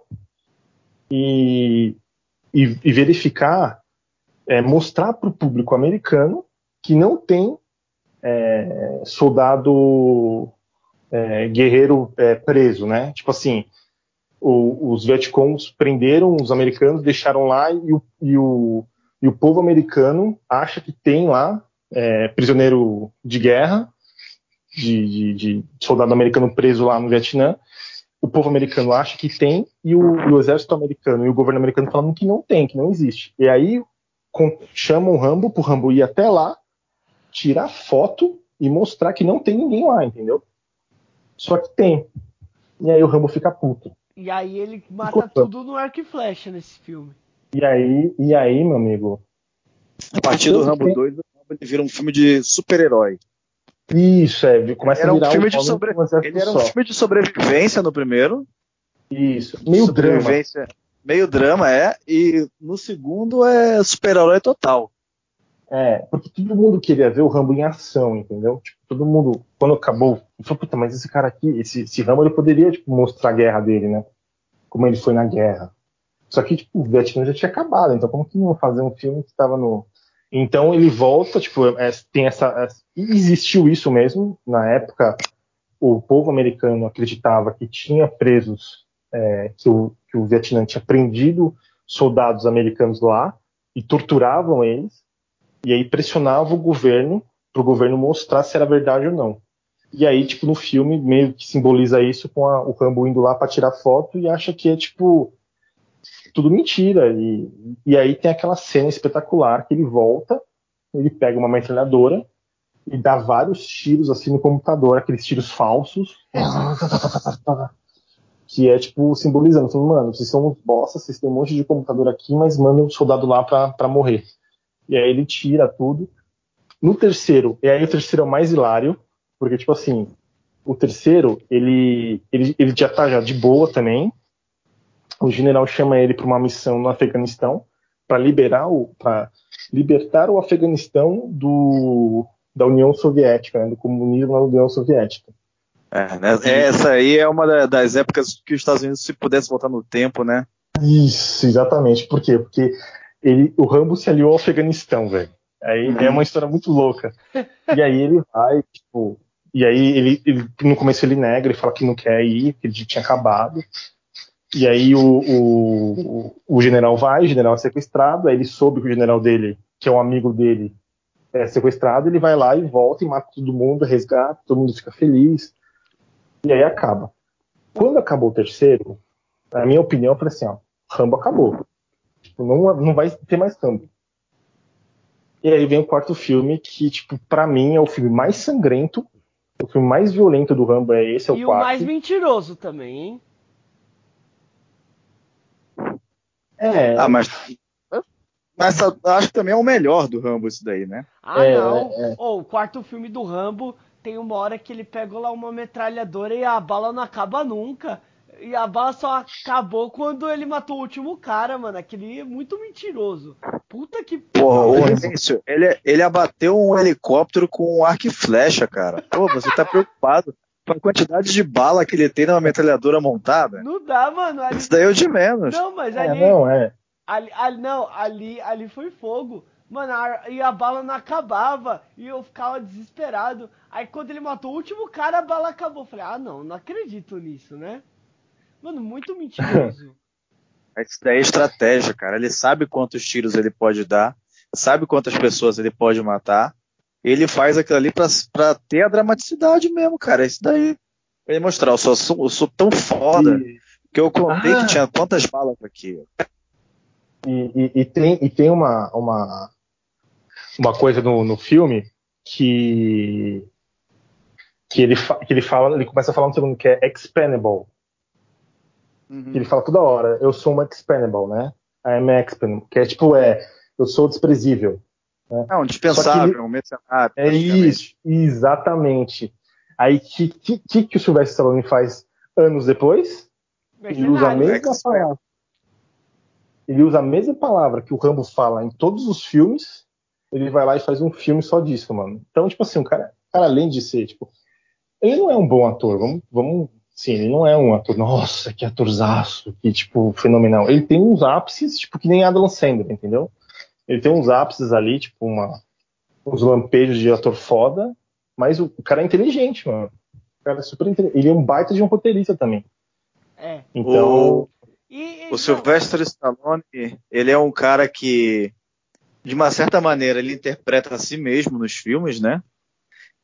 e, e, e verificar, é, mostrar para o público americano que não tem é, soldado é, guerreiro é, preso, né? Tipo assim, o, os Vietcongs prenderam os americanos, deixaram lá e o, e o, e o povo americano acha que tem lá é, prisioneiro de guerra, de, de, de, soldado americano preso lá no Vietnã. O povo americano acha que tem e o, o exército americano e o governo americano falando que não tem, que não existe. E aí com, chamam o Rambo pro Rambo ir até lá, tirar foto e mostrar que não tem ninguém lá, entendeu? Só que tem. E aí o Rambo fica puto. E aí ele mata tudo no arco e flecha nesse filme. E aí, e aí, meu amigo? A partir do Rambo tem... 2, o Rambo ele vira um filme de super-herói. Isso, é, começa era a virar um filme um de sobre... Ele era um filme de sobrevivência no primeiro. Isso, meio drama. Meio drama, é, e no segundo é super-herói total. É, porque todo mundo queria ver o Rambo em ação, entendeu? Tipo, todo mundo, quando acabou, falou, puta, mas esse cara aqui, esse, esse Rambo, ele poderia, tipo, mostrar a guerra dele, né? Como ele foi na guerra. Só que, tipo, o Vietnã já tinha acabado, então como que iam fazer um filme que estava no... Então ele volta, tipo, é, tem essa... É, existiu isso mesmo, na época o povo americano acreditava que tinha presos, é, que, o, que o Vietnã tinha prendido soldados americanos lá e torturavam eles, e aí pressionava o governo para o governo mostrar se era verdade ou não. E aí, tipo, no filme meio que simboliza isso com a, o Rambo indo lá para tirar foto e acha que é tipo tudo mentira. E, e aí tem aquela cena espetacular que ele volta, ele pega uma metralhadora e dá vários tiros assim no computador, aqueles tiros falsos. que é tipo simbolizando, assim, mano, vocês são uns bosta, vocês têm um monte de computador aqui, mas mandam um soldado lá pra, pra morrer e aí ele tira tudo. No terceiro, e aí o terceiro é o mais hilário, porque, tipo assim, o terceiro, ele, ele, ele já tá já de boa também. O general chama ele para uma missão no Afeganistão para liberar o para libertar o Afeganistão do da União Soviética, né, do comunismo na União Soviética. É, né, essa aí é uma das épocas que os Estados Unidos, se pudesse voltar no tempo, né? Isso, exatamente. Por quê? Porque ele, o Rambo se aliou ao Afeganistão, velho. Aí uhum. é uma história muito louca. E aí ele vai, tipo, e aí ele, ele, no começo ele nega, ele fala que não quer ir, que ele tinha acabado. E aí o, o, o, general vai, o general é sequestrado, aí ele soube que o general dele, que é um amigo dele, é sequestrado, ele vai lá e volta e mata todo mundo, resgata, todo mundo fica feliz. E aí acaba. Quando acabou o terceiro, na minha opinião, eu falei assim, ó, Rambo acabou. Tipo, não, não vai ter mais câmbio. E aí vem o quarto filme, que, tipo, pra mim é o filme mais sangrento, o filme mais violento do Rambo é esse, é o e quarto. E o mais mentiroso também, hein? É. Ah, mas. Mas acho que também é o melhor do Rambo isso daí, né? Ah, é, não. É, é. Oh, o quarto filme do Rambo tem uma hora que ele pega lá uma metralhadora e a bala não acaba nunca. E a bala só acabou quando ele matou o último cara, mano. Aquele é muito mentiroso. Puta que Porra, o Renzo, ele, ele abateu um helicóptero com um arco e flecha, cara. Pô, você tá preocupado com a quantidade de bala que ele tem numa metralhadora montada? Não dá, mano. Ali... Isso daí é o de menos. Não, mas é, ali. É, não, é. Ali, ali, não, ali, ali foi fogo. Mano, a, e a bala não acabava. E eu ficava desesperado. Aí quando ele matou o último cara, a bala acabou. falei, ah, não, não acredito nisso, né? Mano, muito mentiroso. Isso daí é estratégia, cara. Ele sabe quantos tiros ele pode dar, sabe quantas pessoas ele pode matar. Ele faz aquilo ali pra, pra ter a dramaticidade mesmo, cara. Isso daí. Pra ele mostrar, eu sou, eu sou tão foda e... que eu contei ah. que tinha quantas balas aqui. E, e, e, tem, e tem uma, uma, uma coisa no, no filme que que ele, que ele fala, ele começa a falar no segundo que é expendable, Uhum. Ele fala toda hora, eu sou uma expendable, né? I am expendable. Que é tipo, é, eu sou desprezível. Né? É um dispensável, um mercenário. É isso, exatamente. Aí, o que, que, que o Sylvester Stallone faz anos depois? Ele usa a mesma palavra. Ele usa a mesma palavra que o Rambo fala em todos os filmes. Ele vai lá e faz um filme só disso, mano. Então, tipo assim, o cara, cara além de ser, tipo, ele não é um bom ator. Vamos, vamos Sim, ele não é um ator, nossa, que atorzaço, que tipo, fenomenal. Ele tem uns ápices, tipo, que nem Adam Sandler, entendeu? Ele tem uns ápices ali, tipo, uma, uns lampejos de ator foda, mas o, o cara é inteligente, mano. O cara é super inteligente. Ele é um baita de um roteirista também. É. Então. O, e, e, o Sylvester Stallone, ele é um cara que, de uma certa maneira, ele interpreta a si mesmo nos filmes, né?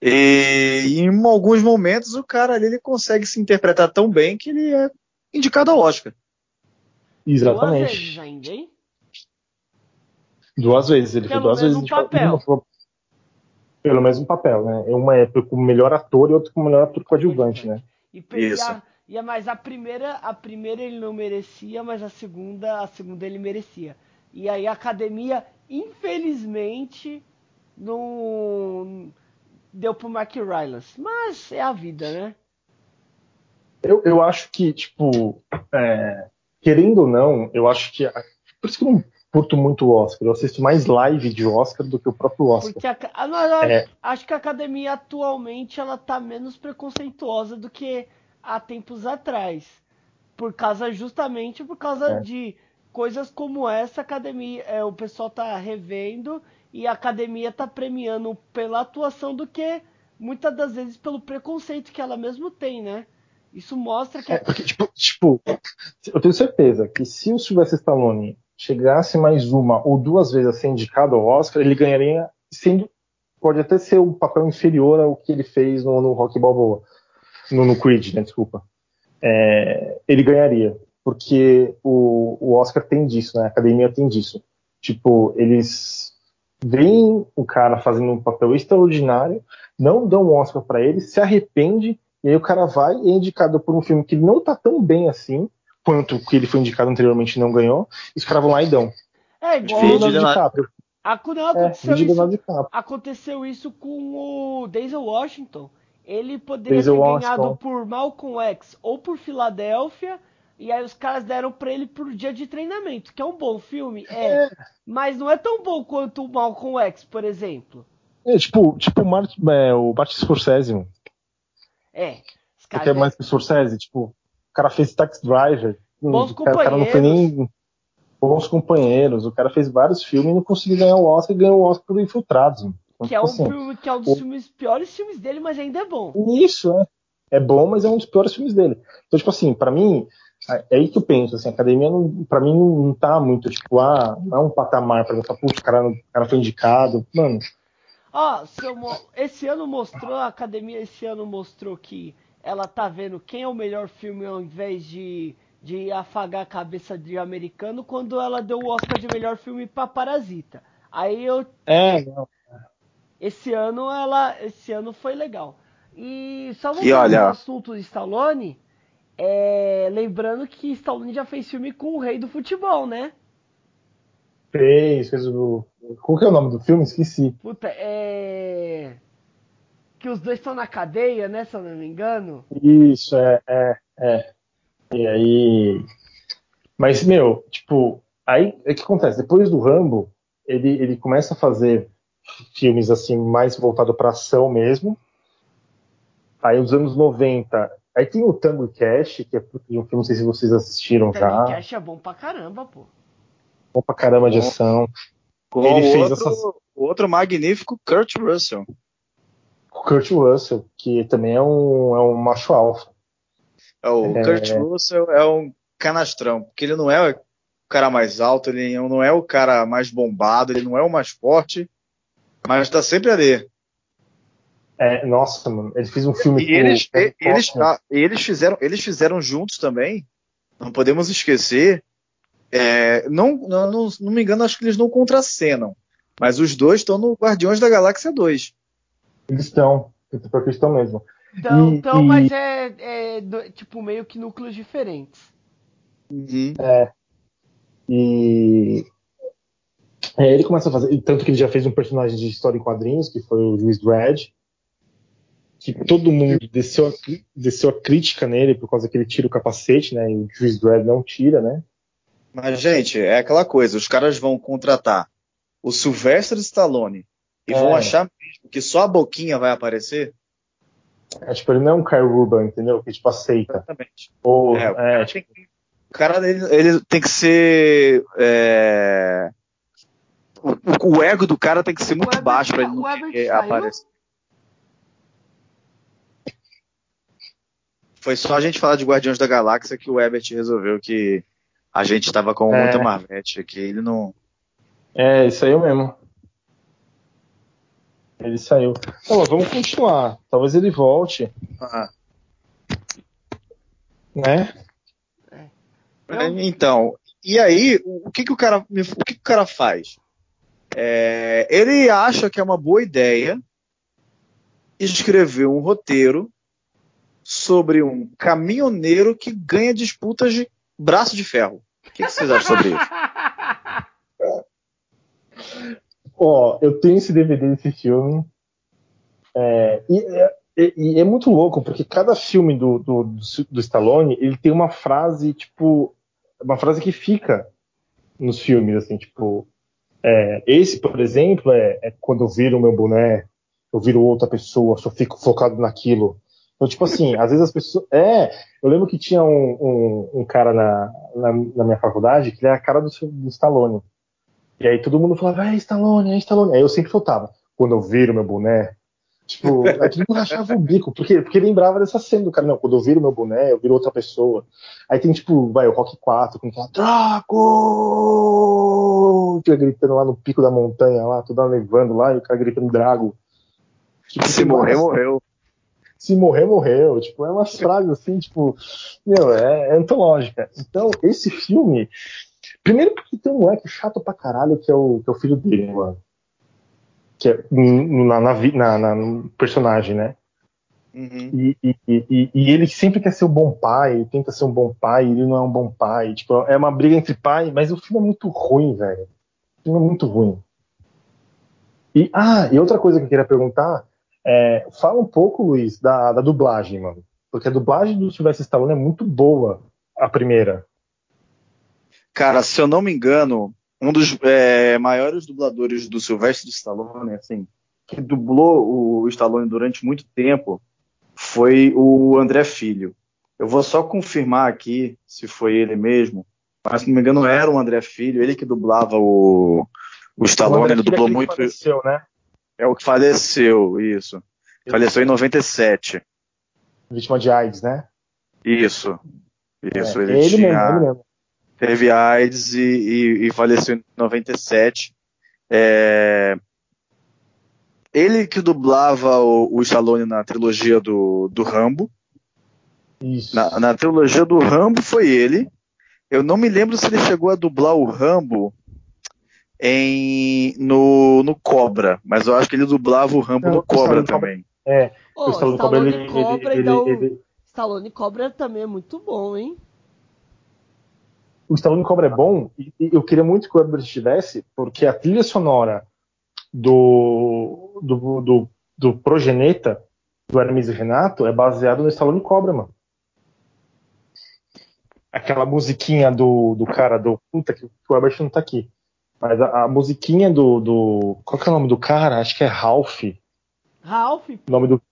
E, e em alguns momentos o cara ali ele consegue se interpretar tão bem que ele é indicado ao Oscar. Exatamente. Duas vezes ainda, hein? Duas vezes, ele Pelo foi duas vezes. Papel. Uma, pelo mesmo papel, né? Uma é como melhor ator e outra como melhor ator coadjuvante, né? E, Isso. A, e, mas a primeira, a primeira ele não merecia, mas a segunda, a segunda ele merecia. E aí a academia, infelizmente, não deu pro Mark Rylance. Mas é a vida, né? Eu, eu acho que, tipo, é, querendo ou não, eu acho que. Por isso que eu não curto muito o Oscar. Eu assisto mais live de Oscar do que o próprio Oscar. Porque a, a, é. acho que a academia atualmente ela tá menos preconceituosa do que há tempos atrás. Por causa, justamente por causa é. de coisas como essa, academia, é, o pessoal tá revendo e a academia tá premiando pela atuação do que muitas das vezes pelo preconceito que ela mesmo tem, né? Isso mostra que. É, porque, tipo, tipo, eu tenho certeza que se o Sylvester Stallone chegasse mais uma ou duas vezes a ser indicado ao Oscar, ele ganharia, sendo, pode até ser um papel inferior ao que ele fez no, no Rock Balboa, no, no Creed, né, desculpa. É, ele ganharia, porque o, o Oscar tem disso, né, a Academia tem disso. Tipo, eles veem o cara fazendo um papel extraordinário, não dão um Oscar para ele, se arrepende, e aí o cara vai e é indicado por um filme que não tá tão bem assim, quanto que ele foi indicado anteriormente e não ganhou, e os caras vão lá e dão. É igual o Leonardo DiCaprio. A, não, aconteceu, é, isso, aconteceu isso com o Denzel Washington. Ele poderia Denzel ter Washington. ganhado por Malcolm X ou por Filadélfia, e aí os caras deram pra ele por dia de treinamento, que é um bom filme, é, é. mas não é tão bom quanto o Malcolm X, por exemplo. É, tipo, tipo o, Mart, é, o Martin Scorsese, mano. É. Os caras... Que é mais que Scorsese, tipo, cara fez Tax Driver. Bons o companheiros. cara não foi nem bons companheiros. O cara fez vários filmes e não conseguiu ganhar o Oscar e ganhou o Oscar por Infiltrados. Então, que, é um assim, filme, que é um dos o... filmes, piores filmes dele, mas ainda é bom. Isso, é. É bom, mas é um dos piores filmes dele. Então, tipo assim, para mim, é aí que eu penso, assim, a academia, não, pra mim, não, não tá muito, tipo, ah, não é um patamar pra mim, putz, o cara, o cara foi indicado. Mano. Ó, oh, esse ano mostrou, a academia esse ano mostrou que ela tá vendo quem é o melhor filme ao invés de, de afagar a cabeça de americano quando ela deu o Oscar de melhor filme para Parasita. Aí eu. É, não. Esse ano ela. Esse ano foi legal. E só voltando olha... ao assunto de Stallone, é, lembrando que Stallone já fez filme com o rei do futebol, né? Fez, fez o. Qual que é o nome do filme? Esqueci. Puta, é que os dois estão na cadeia, né? Se eu não me engano. Isso, é, é, é. E aí. Mas, meu, tipo, aí é que acontece? Depois do Rambo, ele, ele começa a fazer filmes assim, mais voltado pra ação mesmo. Aí, nos anos 90, aí tem o Tango Cash, que é um filme, não sei se vocês assistiram Tango já. Tango Cash é bom pra caramba, pô. Bom pra caramba de ação. Com ele fez outro, essas... outro magnífico Kurt Russell. Kurt Russell, que também é um, é um macho alfa. É, o é... Kurt Russell é um canastrão, porque ele não é o cara mais alto, ele não é o cara mais bombado, ele não é o mais forte, mas tá sempre ali. É, nossa, mano, ele fez um filme e eles, com, eles, ah, eles fizeram, eles fizeram juntos também. Não podemos esquecer. É, não, não, não, não me engano, acho que eles não contracenam. Mas os dois estão no Guardiões da Galáxia 2. Eles estão, porque estão mesmo. Então, e, então e... mas é, é, tipo meio que núcleos diferentes. Uhum. É. E é, ele começa a fazer, tanto que ele já fez um personagem de história em quadrinhos, que foi o Juiz Dredd, que todo mundo desceu a, desceu a crítica nele por causa que ele tira o capacete, né? E o Chris Dredd não tira, né? Mas, gente, é aquela coisa, os caras vão contratar o Sylvester Stallone e É. vão achar mesmo que só a boquinha vai aparecer? É, tipo, ele não é um Kyle Ruban, entendeu? Que tipo aceita. Exatamente. Ou, É, o é, cara tipo, tem que- o cara ele, ele tem que ser. é, O, o ego do cara tem que ser muito baixo pra ele não Herbert querer saiu? aparecer. Foi só a gente falar de Guardiões da Galáxia que o Herbert resolveu que a gente tava com É. muita Marvete, que ele não. é, isso aí mesmo. Ele saiu. Não, mas vamos continuar. Talvez ele volte, Ah, né? Eu- Então, e aí, o que, que o cara o que, que o cara faz? É, ele acha que é uma boa ideia escrever um roteiro sobre um caminhoneiro que ganha disputas de braço de ferro. O que, que vocês acham sobre isso? Ó, eu tenho esse DVD desse filme. É, e, é- e- é muito louco, porque cada filme do, do, do, do Stallone, ele tem uma frase, tipo, uma frase que fica nos filmes, assim, tipo, é, esse, por exemplo, é, é quando eu viro o meu boné, eu viro outra pessoa, só fico focado naquilo. Então, tipo assim, às vezes as pessoas. É, eu lembro que tinha um, um, um cara na, na, na minha faculdade que ele era a cara do, do Stallone. E aí todo mundo falava, é Stallone, é Stallone. Aí eu sempre soltava, quando eu viro meu boné. Tipo, aí todo mundo rachava o bico, porque, porque lembrava dessa cena do cara, não, quando eu viro meu boné, eu viro outra pessoa. Aí tem, tipo, vai, o Rock 4, com aquela Draco! Fica gritando lá no pico da montanha, lá, tudo nevando lá, e o cara gritando Drago. Tipo, Se morrer, morreu. se morrer, morreu. Tipo, é umas frases assim, tipo, meu, é, é antológica. Então, esse filme. Primeiro porque tem um moleque chato pra caralho que é o, que é o filho dele, mano. Que é na, na, na- na- no personagem, né? Uhum. E, e, e, e ele sempre quer ser um bom pai, tenta ser um bom pai, ele não é um bom pai. Tipo, é uma briga entre pai, mas o filme é muito ruim, velho. O filme é muito ruim. E, ah, e outra coisa que eu queria perguntar é, fala um pouco, Luiz, da, da dublagem, mano. Porque a dublagem do Sylvester Stallone é muito boa, a primeira. Cara, se eu não me engano, um dos é, maiores dubladores do Sylvester Stallone, assim, que dublou o Stallone durante muito tempo, foi o André Filho. Eu vou só confirmar aqui se foi ele mesmo, mas se não me engano era o André Filho, ele que dublava o, o Stallone, André ele é dublou que muito. faleceu, né? É o que faleceu, isso. Faleceu em 97. Vítima de AIDS, né? Isso. Isso, É, ele, ele tinha... mesmo, ele mesmo. Teve AIDS e, e- e faleceu em 97. É, Ele que dublava o, o Stallone na trilogia do, do Rambo. Isso. Na, na trilogia do Rambo foi ele. Eu não me lembro se ele chegou a dublar o Rambo em, no, no Cobra, mas eu acho que ele dublava o Rambo Não, no o Cobra Stallone Cobra- também. É, Ô, o Stallone Cobra, ele, Stallone Cobra ele- e dá o- ele- ele- Stallone Cobra também é muito bom, hein? O Stallone Cobra é bom e, eu queria muito que o Herbert estivesse, porque a trilha sonora do, do, do, do Progeneta, do Hermes e Renato, é baseado no Stallone Cobra, mano. Aquela musiquinha do, do cara do. Puta, que o Herbert não tá aqui. Mas a, a musiquinha do, do. Qual que é o nome do cara? Acho que é Ralph. Ralph, O nome do.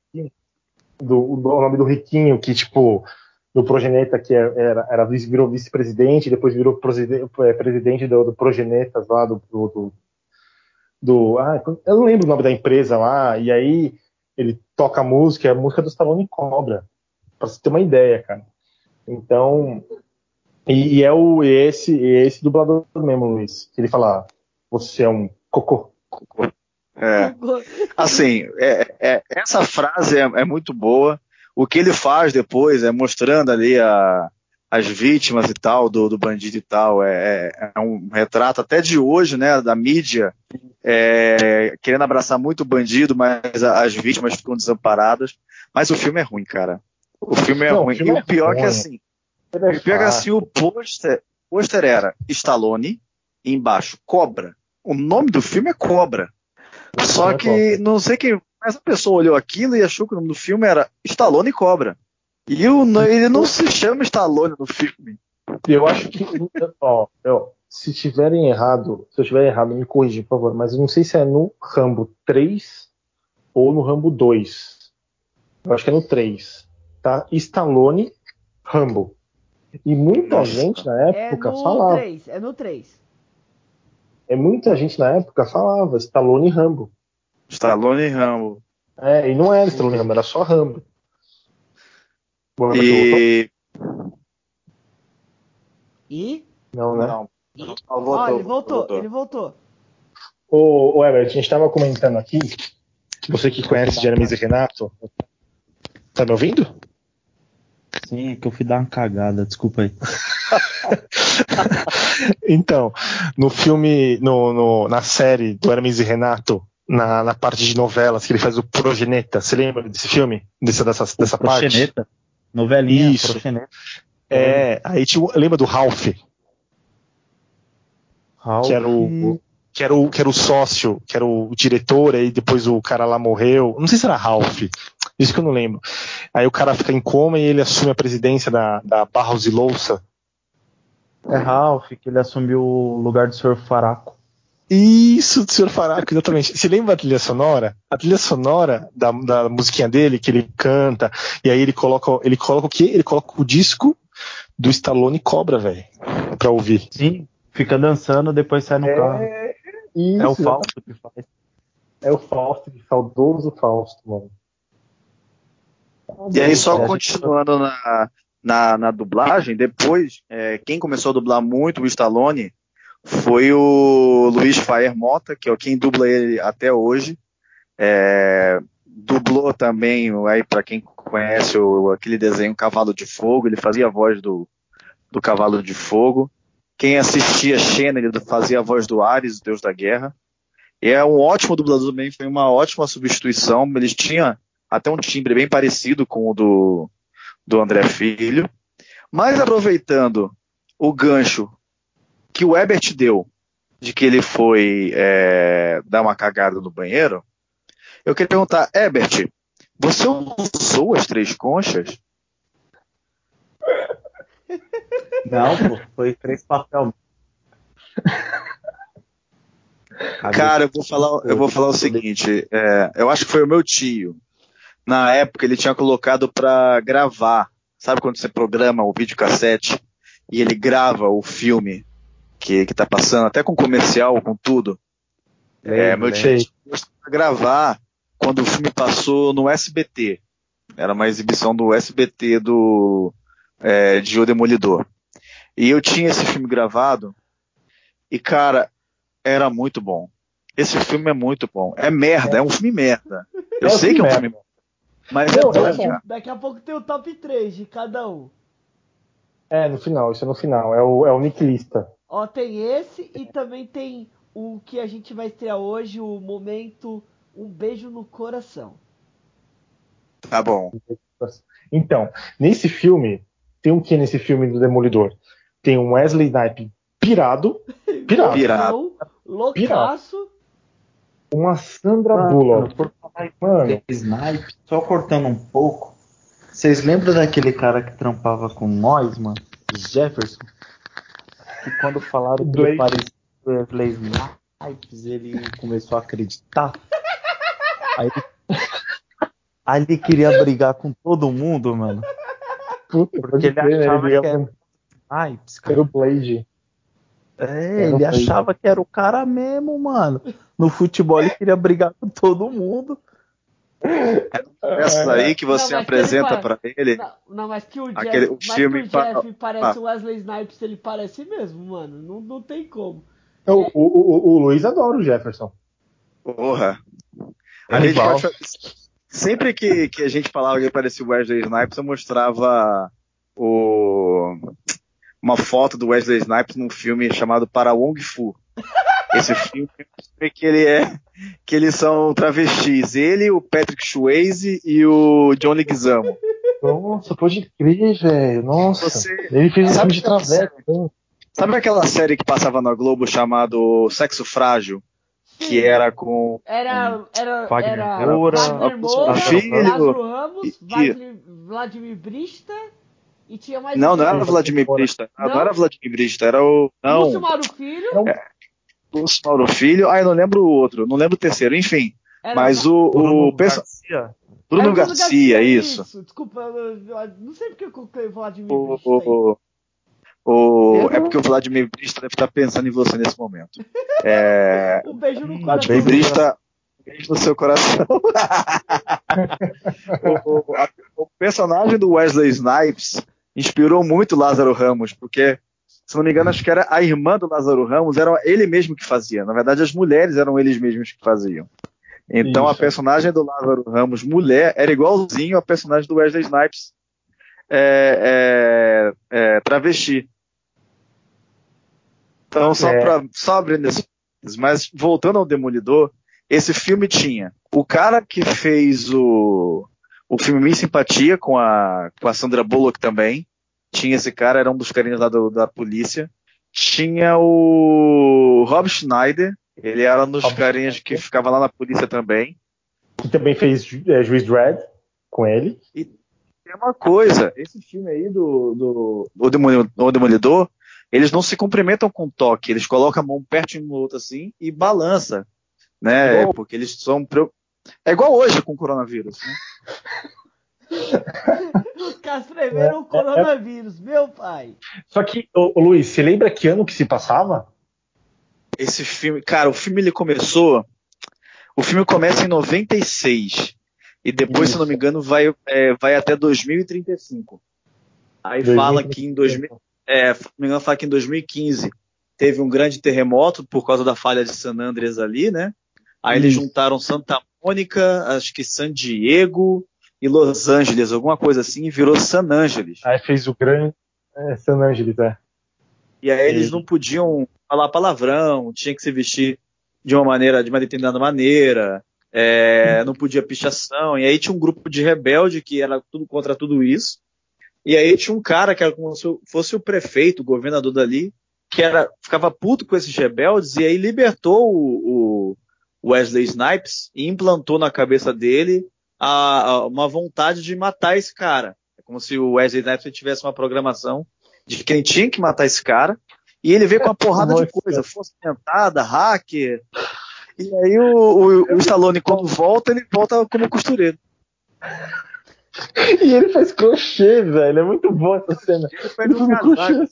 do o nome do riquinho, que, tipo, do Progeneta, que é- era, era virou vice-presidente, depois virou é, presidente do, do Progenetas lá, do. do, do, do- ah, eu não lembro o nome da empresa lá, e aí ele toca a música, é a música do Stallone Cobra, pra você ter uma ideia, cara. Então. E, e é o e esse, e esse dublador mesmo, Luiz, que ele fala: Você é um cocô. É. Assim, é- é- essa frase é, é muito boa. O que ele faz depois é mostrando ali a- as vítimas e tal, do, do bandido e tal. É, é- é um retrato até de hoje, né, da mídia, é, querendo abraçar muito o bandido, mas a- as vítimas ficam desamparadas. Mas o filme é ruim, cara. O filme é Não, ruim. filme e é o pior é que ruim. assim, Ele é o pior que assim, o pôster, o pôster era Stallone, embaixo Cobra. O nome do filme é Cobra. Só é que não sei quem, mas a pessoa olhou aquilo e achou que o nome do filme era Stallone Cobra. E o, ele não se chama Stallone no filme. Eu acho que, ó, eu, se tiverem errado, se eu tiver errado, me corrija, por favor, mas eu não sei se é no Rambo 3 ou no Rambo 2. Eu acho que é no 3. Tá? Stallone, Rambo. E muita Nossa. gente na época é no falava. 3, é no 3. É, muita gente na época falava Stallone e Rambo. Stallone e Rambo. É, e não era Stallone e Rambo, era só Rambo. Bom, E. E. Não, né? Não. e... Ó, Ó, ele voltou, ele voltou. Ô, ô Herbert, a gente tava comentando aqui, você que conhece Jeremy e Renato, tá me ouvindo? Sim, é que eu fui dar uma cagada, desculpa aí. Então, no filme, no, no- na série do Hermes e Renato, na, na parte de novelas, que ele faz o Progeneta, você lembra desse filme? Dessa, dessa, dessa parte? Proxeneta. Novelinha, Isso. Proxeneta. É, aí tinha, lembra do Ralph, Ralph. que era o, que era o, que era o sócio, que era o diretor, aí depois o cara lá morreu. Não sei se era Ralph, isso que eu não lembro. Aí o cara fica em coma e ele assume a presidência da, da Barros e Louça. É Ralph, que ele assumiu o lugar do Sr. Faraco. Isso, do Sr. Faraco, exatamente. Você lembra da trilha sonora? A trilha sonora da, da musiquinha dele, que ele canta, e aí ele coloca, ele coloca o quê? Ele coloca o disco do Stallone Cobra, velho, pra ouvir. Sim, fica dançando, depois sai no carro. isso, É o Fausto que faz. É o Fausto, que saudoso Fausto, mano. E aí, só É, continuando na, na, na dublagem, depois, é, quem começou a dublar muito o Stallone foi o Luiz Faer Mota, que é quem dubla ele até hoje. É, dublou também, aí para quem conhece o, aquele desenho Cavalo de Fogo, ele fazia a voz do, do Cavalo de Fogo. Quem assistia Xena, ele fazia a voz do Ares, o Deus da Guerra. E é um ótimo dublador também, foi uma ótima substituição. Eles tinham até um timbre bem parecido com o do, do André Filho. Mas aproveitando o gancho que o Ebert deu de que ele foi é, dar uma cagada no banheiro, eu queria perguntar, Ebert, você usou as três conchas? Não, pô, foi três papel. Cara, eu vou falar, eu vou falar o seguinte, é, eu acho que foi o meu tio. Na época ele tinha colocado pra gravar. Sabe quando você programa o videocassete e ele grava o filme que, que tá passando, até com comercial, com tudo? É, meu tio gravar quando o filme passou no SBT. Era uma exibição do SBT do é, de O Demolidor. E eu tinha esse filme gravado e, cara, era muito bom. Esse filme é muito bom. É merda, é, um filme merda. Eu É um sei que é um filme filme mas Não, é bom, é cara. Daqui a pouco tem o top 3 de cada um. É, no final, isso é no final. É o, é o Nick Lista. Ó, tem esse e também tem o que a gente vai estrear hoje, o momento Um Beijo no Coração. Tá bom. Então, nesse filme, tem o que nesse filme do Demolidor? Tem um Wesley Snipes pirado, pirado, Pirado. Loucaço. uma Sandra Mano, Bullock. por falar Mano, Snipe, só cortando um pouco. Vocês lembram daquele cara que trampava com nós, mano? Jefferson? Que quando falaram que ele parecia o Wesley Snipes, ele começou a acreditar. Aí ele, aí ele queria brigar com todo mundo, mano. puta, Porque ele crer, né? achava Ele que era Snipes, cara. era o Blade. É, ele achava que era o cara mesmo, mano. No futebol ele queria brigar com todo mundo. Essa aí que você Não, apresenta pra ele. Não, não, mas que o Jeff, Aquele- o mas filme que o Jeff pa- parece ah. o Wesley Snipes, ele parece mesmo, mano. Não, não tem como. O, o, o, o Luiz adora o Jefferson. Porra. A É gente pode- Sempre que, que a gente falava que parecia o Wesley Snipes, eu mostrava o... uma foto do Wesley Snipes num filme chamado Para Wong Fu. Esse filme é que ele é que eles são travestis. Ele, o Patrick Swayze e o John Leguizamo. Nossa, pode crer, velho. Nossa. Você Ele fez um Sabe filme de traveco. né? sabe aquela série que passava na Globo chamado Sexo Frágil? que era com Era, era, Wagner era Moura, Wagner Moura, Filho. Lázaro Ramos, E- Vladimir, Vladimir Brista e tinha mais Não, um. não era Vladimir Brista. Não, Não? não era Vladimir Brista, era o. Lúcio Não, Mauro Filho. Lúcio Mauro Filho. Ah, eu não lembro o outro, não lembro o terceiro, enfim. Era Mas o, Bruno o perso- Garcia. Bruno era Garcia, isso. Desculpa, eu- eu- não sei porque eu coloquei Vladimir O, o, o- é porque o Vladimir Brista deve estar pensando em você nesse momento. É, Um beijo no Hum, coração. beijo. Brista, beijo no seu coração. o, o- a- o personagem do Wesley Snipes inspirou muito Lázaro Ramos, porque, se não me engano, acho que era a irmã do Lázaro Ramos, era ele mesmo que fazia. Na verdade, as mulheres eram eles mesmos que faziam. Então, a Isso. personagem do Lázaro Ramos, mulher, era igualzinho a personagem do Wesley Snipes, é, é, é, travesti. Então, só É. para só abrindo esse mas voltando ao Demolidor, esse filme tinha o cara que fez o, o filme Minha Simpatia com a, com a Sandra Bullock também. Tinha esse cara, era um dos carinhas lá do- da polícia. Tinha o Rob Schneider, ele era um dos Rob carinhas que ficava lá na polícia também. Que também fez é, Juiz Dredd com ele. Tem uma coisa, esse filme aí do, do o, Demolidor, o Demolidor, eles não se cumprimentam com toque, eles colocam a mão perto um no outro assim e balança, né? Igual- Porque eles são é igual hoje com o coronavírus, né? Os caras preveram o coronavírus, meu pai. Só que, ô, ô, Luiz, você lembra que ano que se passava? Esse filme, cara, o filme ele começou, o filme começa em 96 e depois, se não me engano, vai é, vai até 2035. Aí fala que em 2000 é, se não me engano, fala que em 2015 teve um grande terremoto por causa da falha de San Andreas ali, né? Aí eles Isso. juntaram Santa Mônica, acho que San Diego e Los Angeles, alguma coisa assim, e virou San Angeles. Aí fez o grande é, San Angeles, é. E aí eles não podiam falar palavrão, tinha que se vestir de uma maneira, de uma determinada maneira, é, não podia pichação. E aí tinha um grupo de rebelde que era tudo contra tudo isso. E aí tinha um cara que era como se fosse o prefeito, o governador dali, que era, ficava puto com esses rebeldes e aí libertou o, o Wesley Snipes e implantou na cabeça dele a- a- uma vontade de matar esse cara. É como se o Wesley Snipes tivesse uma programação de quem tinha que matar esse cara. E ele veio com uma porrada de Nossa. coisa, força orientada, hacker. E aí o, o, o Stallone, quando volta, ele volta como costureiro. E ele faz crochê, velho. É muito bom essa cena. Ele Ele faz fez um um casaco. crochê.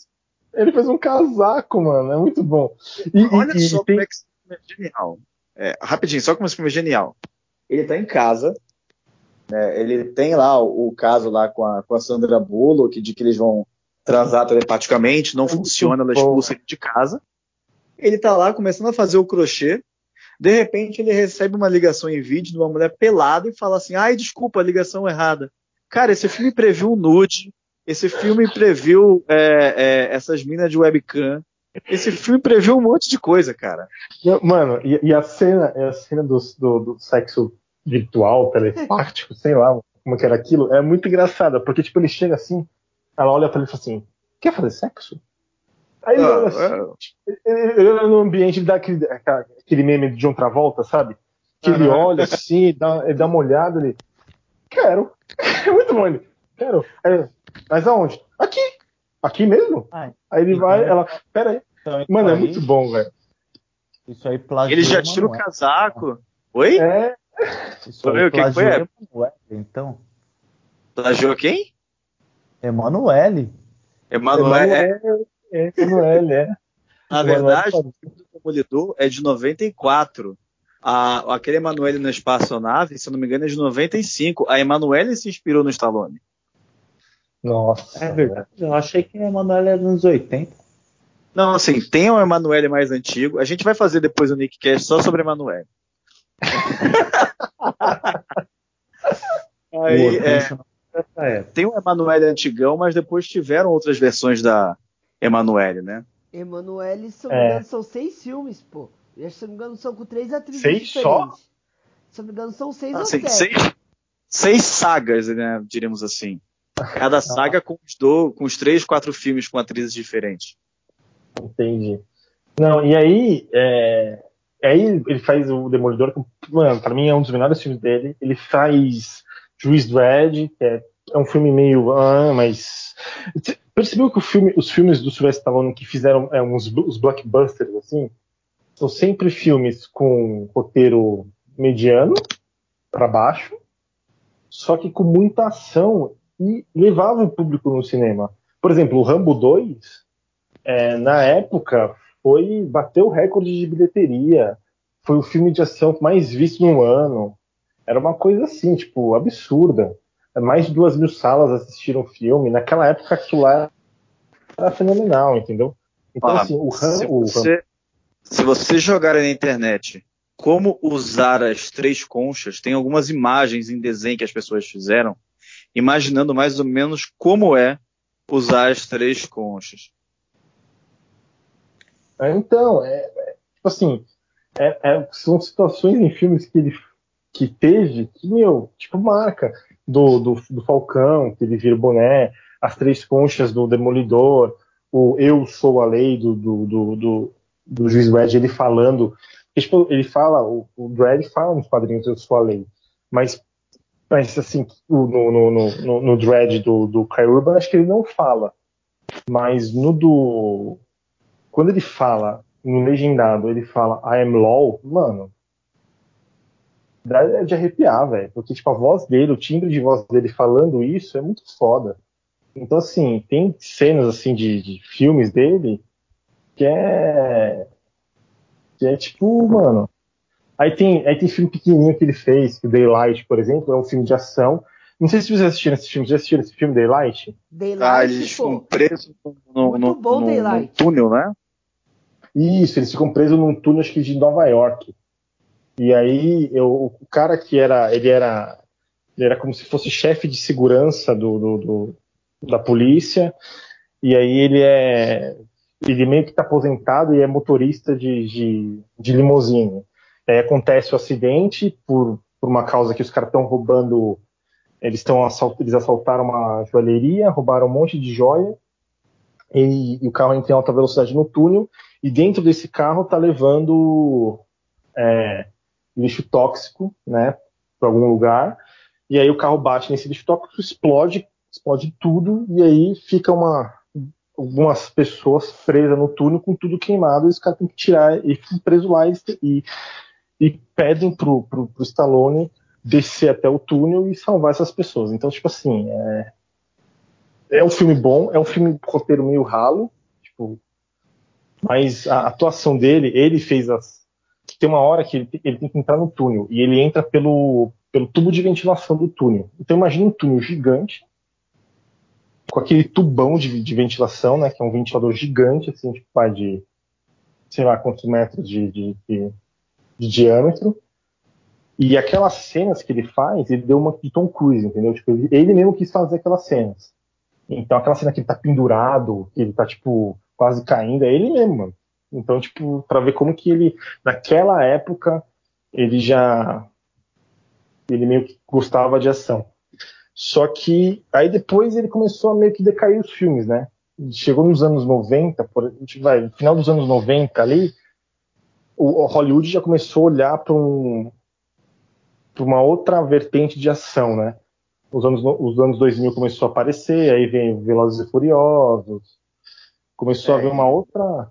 Ele fez um casaco, mano. É muito bom. E, Olha e- e só tem- como é que esse filme é genial. É, rapidinho, só como esse filme é genial. Ele tá em casa, né, ele tem lá o, o caso lá com a, com a Sandra Bullock, de que eles vão transar telepaticamente, não Muito funciona, ela expulsa ele de casa. Ele tá lá começando a fazer o crochê, de repente ele recebe uma ligação em vídeo de uma mulher pelada e fala assim, ai, desculpa, a ligação errada. Cara, esse filme previu um nude, esse filme previu é, é, essas minas de webcam, esse filme previu um monte de coisa, cara. Mano, e, e a cena, a cena do, do, do sexo virtual, telepático, sei lá como que era aquilo, é muito engraçada, porque tipo, ele chega assim, ela olha pra ele e fala assim, quer fazer sexo? Aí ele olha assim, ele, ele olha no ambiente e dá aquele, aquele meme de John Travolta, sabe? Que ele olha assim, dá, ele dá uma olhada, ele, quero. É muito bom ele, quero. Aí, mas aonde? Aqui. Aqui mesmo? Ah, Aí ele vai, é- ela, pera aí. Então, Mano, é aí- muito bom, velho. Isso aí plagiou Ele já tira o casaco. Oi? É, Isso aí o que foi? plagiou Emanuele, então. Plagiou quem? Emanuele. Emanuel. É, Emanuele, é, Emanuele, é. na Emanuele verdade, o filme do Demolidor é de 94. A, aquele Emanuele na espaçonave, se eu não me engano, é de 95. A Emanuele se inspirou no Stallone. Nossa. É verdade. Eu achei que a Emanuele era nos 80. Não, assim, tem o Emanuele mais antigo. A gente vai fazer depois o Nick Cash só sobre Emanuele. Aí, O é, tem o Emanuele antigão, mas depois tiveram outras versões da Emanuele, né? Emanuele, se eu não É. me engano, são seis filmes, pô. E se eu não me engano, são com três atrizes Seis diferentes. só? Se eu não me engano, são seis ou Assim, sete. seis, seis sagas, né, diríamos assim. Cada saga com os, do, com os três, quatro filmes com atrizes diferentes. Entendi. Não, e aí, é, aí ele faz o Demolidor, que, mano, pra mim é um dos melhores filmes dele. Ele faz Juiz Dredd, que é, é um filme meio. Ah, mas. Percebeu que filme, os filmes do Sylvester Stallone que fizeram é, uns os blockbusters, assim, são sempre filmes com roteiro mediano para baixo, só que com muita ação e levava o público no cinema. Por exemplo, o Rambo 2, é, na época, foi bateu o recorde de bilheteria. Foi o filme de ação mais visto no ano. Era uma coisa assim, tipo, absurda. Mais de duas mil salas assistiram o filme. Naquela época, aquilo lá era fenomenal, entendeu? Então, ah, assim, o Rambo. Se você, se você jogar na internet como usar as três conchas, tem algumas imagens em desenho que as pessoas fizeram, imaginando mais ou menos como é usar as três conchas. É, então, é, é, tipo assim, é, é, são situações em filmes que ele que teve que, meu, tipo, marca. Do, do, do Falcão, que ele vira boné, as três conchas do Demolidor, o Eu Sou a Lei do, do, do, do, do Juiz Dredd, ele falando, tipo, ele fala, o, o Dredd fala nos quadrinhos Eu Sou a Lei, mas, mas assim, no, no, no, no Dredd do, do Kai Urban, acho que ele não fala, mas no do quando ele fala, no legendado, ele fala I am LOL, mano, dá de arrepiar, velho. Porque, tipo, a voz dele, o timbre de voz dele falando isso é muito foda. Então, assim, tem cenas, assim, de, de filmes dele que é. que é tipo, mano. Aí tem, aí tem filme pequenininho que ele fez, que Daylight, por exemplo, é um filme de ação. Não sei se vocês assistiram esse filme. Já assistiram esse filme, Daylight? Daylight, ah, eles ficam presos no, no, no, no, túnel, né? Isso, eles ficam presos num túnel, acho que de Nova York. E aí, eu, o cara que era, ele era, ele era como se fosse chefe de segurança do, do, do da polícia. E aí ele é, ele meio que está aposentado e é motorista de, de, de limusine. Aí acontece o acidente por, por uma causa que os caras estão roubando, eles estão assalt, eles assaltaram uma joalheria, roubaram um monte de joia e, e o carro entra em alta velocidade no túnel e dentro desse carro tá levando é, lixo tóxico, né, para algum lugar. E aí o carro bate nesse lixo tóxico, explode, explode tudo e aí fica uma algumas pessoas presas no túnel com tudo queimado. E os caras têm que tirar e ficam presos lá e, e, pedem pro, pro, pro Stallone descer até o túnel e salvar essas pessoas. Então, tipo assim, é, é um filme bom, é um filme roteiro meio ralo, mas a atuação dele, ele fez as. Tem uma hora que ele, tem que entrar no túnel e ele entra pelo, pelo tubo de ventilação do túnel. Então imagina um túnel gigante, com aquele tubão de, de ventilação, né? Que é um ventilador gigante, assim, tipo, vai de sei lá quantos metros de, de, de, de diâmetro. E aquelas cenas que ele faz, ele deu uma de Tom Cruise, entendeu? Tipo, ele, ele mesmo quis fazer aquelas cenas. Então aquela cena que ele tá pendurado, que ele tá, tipo, quase caindo, é ele mesmo, mano. Então, tipo, para ver como que ele, naquela época, ele já. Ele meio que gostava de ação. Só que aí depois ele começou a meio que decair os filmes, né? Chegou nos anos 90, por, vai, no final dos anos 90 ali, o, o Hollywood já começou a olhar para um, uma outra vertente de ação, né? Os anos, os anos 2000 começou a aparecer, aí vem Velozes e Furiosos, Começou é, a ver uma outra. Uma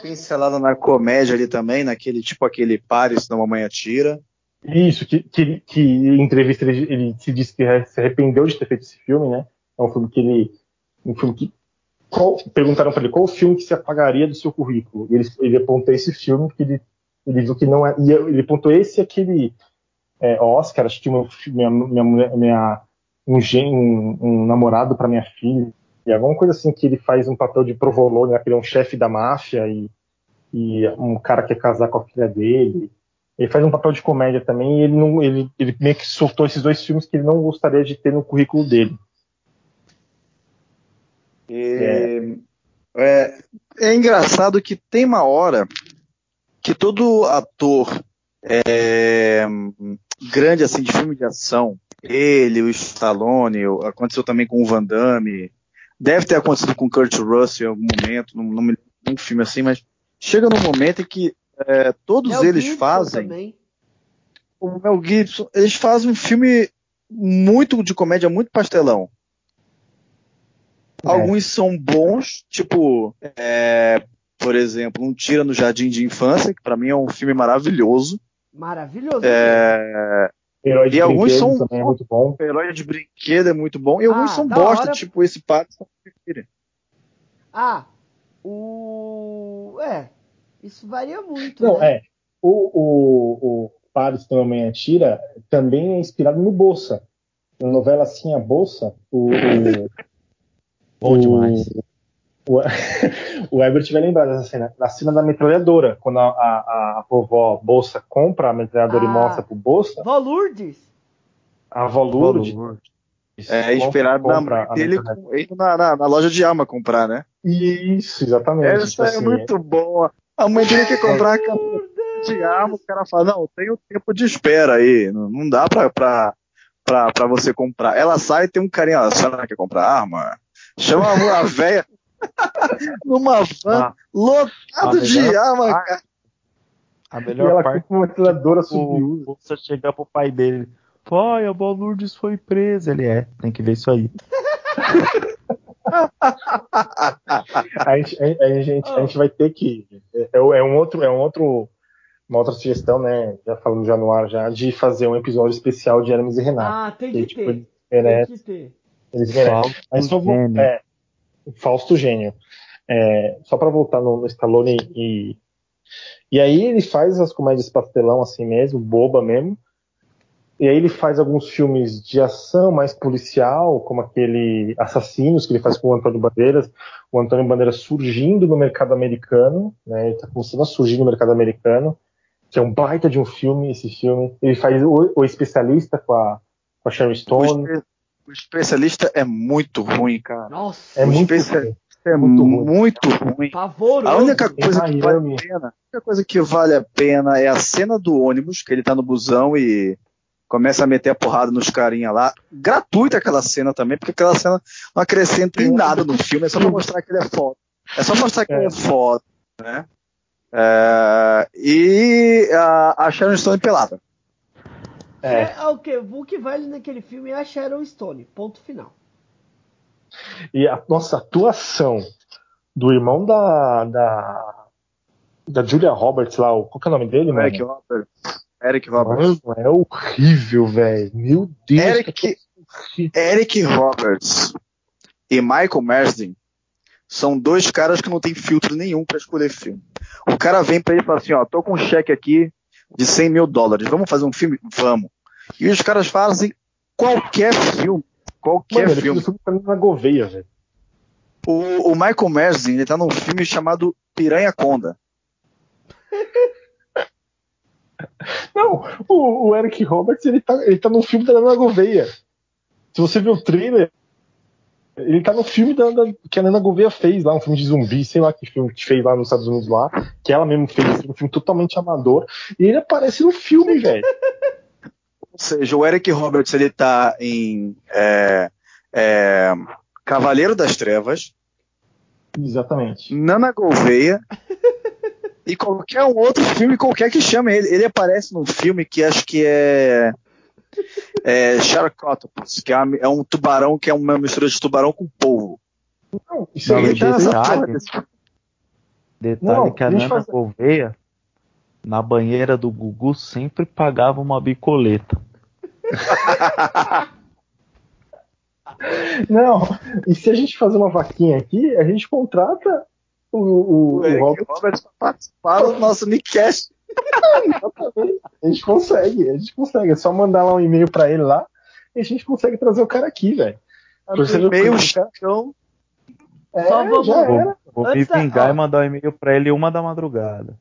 pincelada na comédia ali também, naquele tipo aquele Paris da Mamãe Atira. Isso, que, que, que em entrevista ele, ele, se disse que se arrependeu de ter feito esse filme, né? É um filme que ele. Um filme que. Qual, perguntaram para ele qual o filme que se apagaria do seu currículo. E ele, ele apontou esse filme porque ele, ele viu que não é. E ele apontou esse e aquele é, Oscar, acho que uma, minha, minha, minha, um, um, um namorado para minha filha e alguma coisa assim que ele faz um papel de provolone, né, que ele é um chefe da máfia e, e um cara que quer casar com a filha dele. Ele faz um papel de comédia também e ele, não, ele, ele meio que soltou esses dois filmes que ele não gostaria de ter no currículo dele. É, é, é engraçado que tem uma hora que todo ator é, grande assim de filme de ação, ele, o Stallone, aconteceu também com o Van Damme, Deve ter acontecido com Kurt Russell em algum momento, num, num, num filme assim, mas chega num momento em que é, todos Mel eles Gibson fazem. também. O Mel Gibson, eles fazem um filme muito de comédia, muito pastelão. É. Alguns são bons, tipo, é, por exemplo, Um Tira no Jardim de Infância, que pra mim é um filme maravilhoso. Maravilhoso. É, Herói de E alguns são- também é muito bom. Herói de Brinquedo é muito bom, e alguns Ah, são da bosta, hora. tipo esse Pattinson. Ah, o. É. Isso varia muito. Não, né? é. O, o, o Paris também atira também é inspirado no Bolsa. Na novela Assim a Bolsa, o, o, Bom demais. O, o Herbert vai lembrar dessa cena. Na cena da metralhadora, quando a, a, a vovó Bolsa compra a metralhadora e Ah. mostra pro Bolsa, Vó Lourdes? a avó Lourdes É na compra com- indo na, na- na loja de arma comprar, né? Isso, exatamente. Essa Tipo é assim, muito boa. A mãe dele quer comprar a de arma, o cara fala, não, tem o tempo de espera aí, não, não dá pra, pra, pra, pra você comprar. Ela sai e tem um carinha, ó, a senhora quer comprar arma? Chama a velha numa van Ah, lotado de arma, parte- cara. A E melhor ela parte compra uma metralhadora o subiu. Bolsa chegar pro pai dele. Pai, a Boa Lourdes foi presa. Ele é, tem que ver isso aí. A gente, a, a gente, a gente vai ter que. É, é um outro, é um outro, uma outra sugestão, né? Já falando já no ar já, de fazer um episódio especial de Hermes e Renato. Ah, tem Que, que tipo, ter. eles Tem merecem. que ter. Eles merecem. Mas só vou, é, Fausto Gênio. É, só para voltar no, no Stallone e. E aí ele faz as comédias pastelão assim mesmo, boba mesmo. E aí ele faz alguns filmes de ação mais policial, como aquele Assassinos que ele faz com o Antônio Bandeiras. O Antônio Bandeiras surgindo no mercado americano, né? Ele tá começando a surgir no mercado americano, que é um baita de um filme, esse filme. Ele faz o, o Especialista com a, com a Sharon Stone. O especialista é muito ruim, cara. Nossa, É o muito especialista é muito muito, ruim. ruim. pavoroso. A única Em coisa que vale a pena, a única coisa que vale a pena é a cena do ônibus, que ele tá no busão e começa a meter a porrada nos carinha lá. Gratuita aquela cena também, porque aquela cena não acrescenta em nada no filme, é só pra mostrar que ele é foda. É só mostrar que ele é foda, né? É, e a, a Sharon Stone pelada. É. É, o que, o que vale naquele filme é a Sharon Stone. Ponto final. E a nossa atuação do irmão da. da, da Julia Roberts lá, o- qual que é o nome dele, mano? Eric Roberts. Eric Roberts. Mano, é horrível, velho. Meu Deus. Eric, Eric Roberts e Michael Marsden são dois caras que não tem filtro nenhum pra escolher filme. O cara vem pra ele e fala assim, ó, tô com um cheque aqui de 100 mil dólares, vamos fazer um filme? Vamos. E os caras fazem qualquer filme, qualquer Mano, ele filme. fez mim na Gouveia, velho. O, o Michael Marsden, ele tá num filme chamado Piranha Conda. Não, o, o Eric Roberts, ele tá, ele tá no filme da Nana Gouveia. Se você ver o trailer, ele tá no filme da, da- que a Nana Gouveia fez lá, um filme de zumbi, sei lá que filme que fez lá nos Estados Unidos lá, que ela mesmo fez, um filme totalmente amador, e ele aparece no filme, velho. Ou seja, o Eric Roberts, ele tá em é, é, Cavaleiro das Trevas, Exatamente. Nana Gouveia e qualquer um outro filme qualquer que chame ele. Ele aparece num filme que acho que é, é Sharkoctopus, que é, é um tubarão que é uma mistura de tubarão com polvo. Não, isso aí, tá detalhe. desse. Detalhe Não, que a Nana fazer- Gouveia, na banheira do Gugu, sempre pagava uma bicoleta. Não, e se a gente fazer uma vaquinha aqui, a gente contrata o, o, O o Robert. Participar do nosso Nickcast. A gente consegue, a gente consegue. É só mandar lá um e-mail pra ele lá e a gente consegue trazer o cara aqui, velho. Como- chão. É, Só vamos- já Vou, era. vou me da- e mandar um e-mail pra ele uma da madrugada.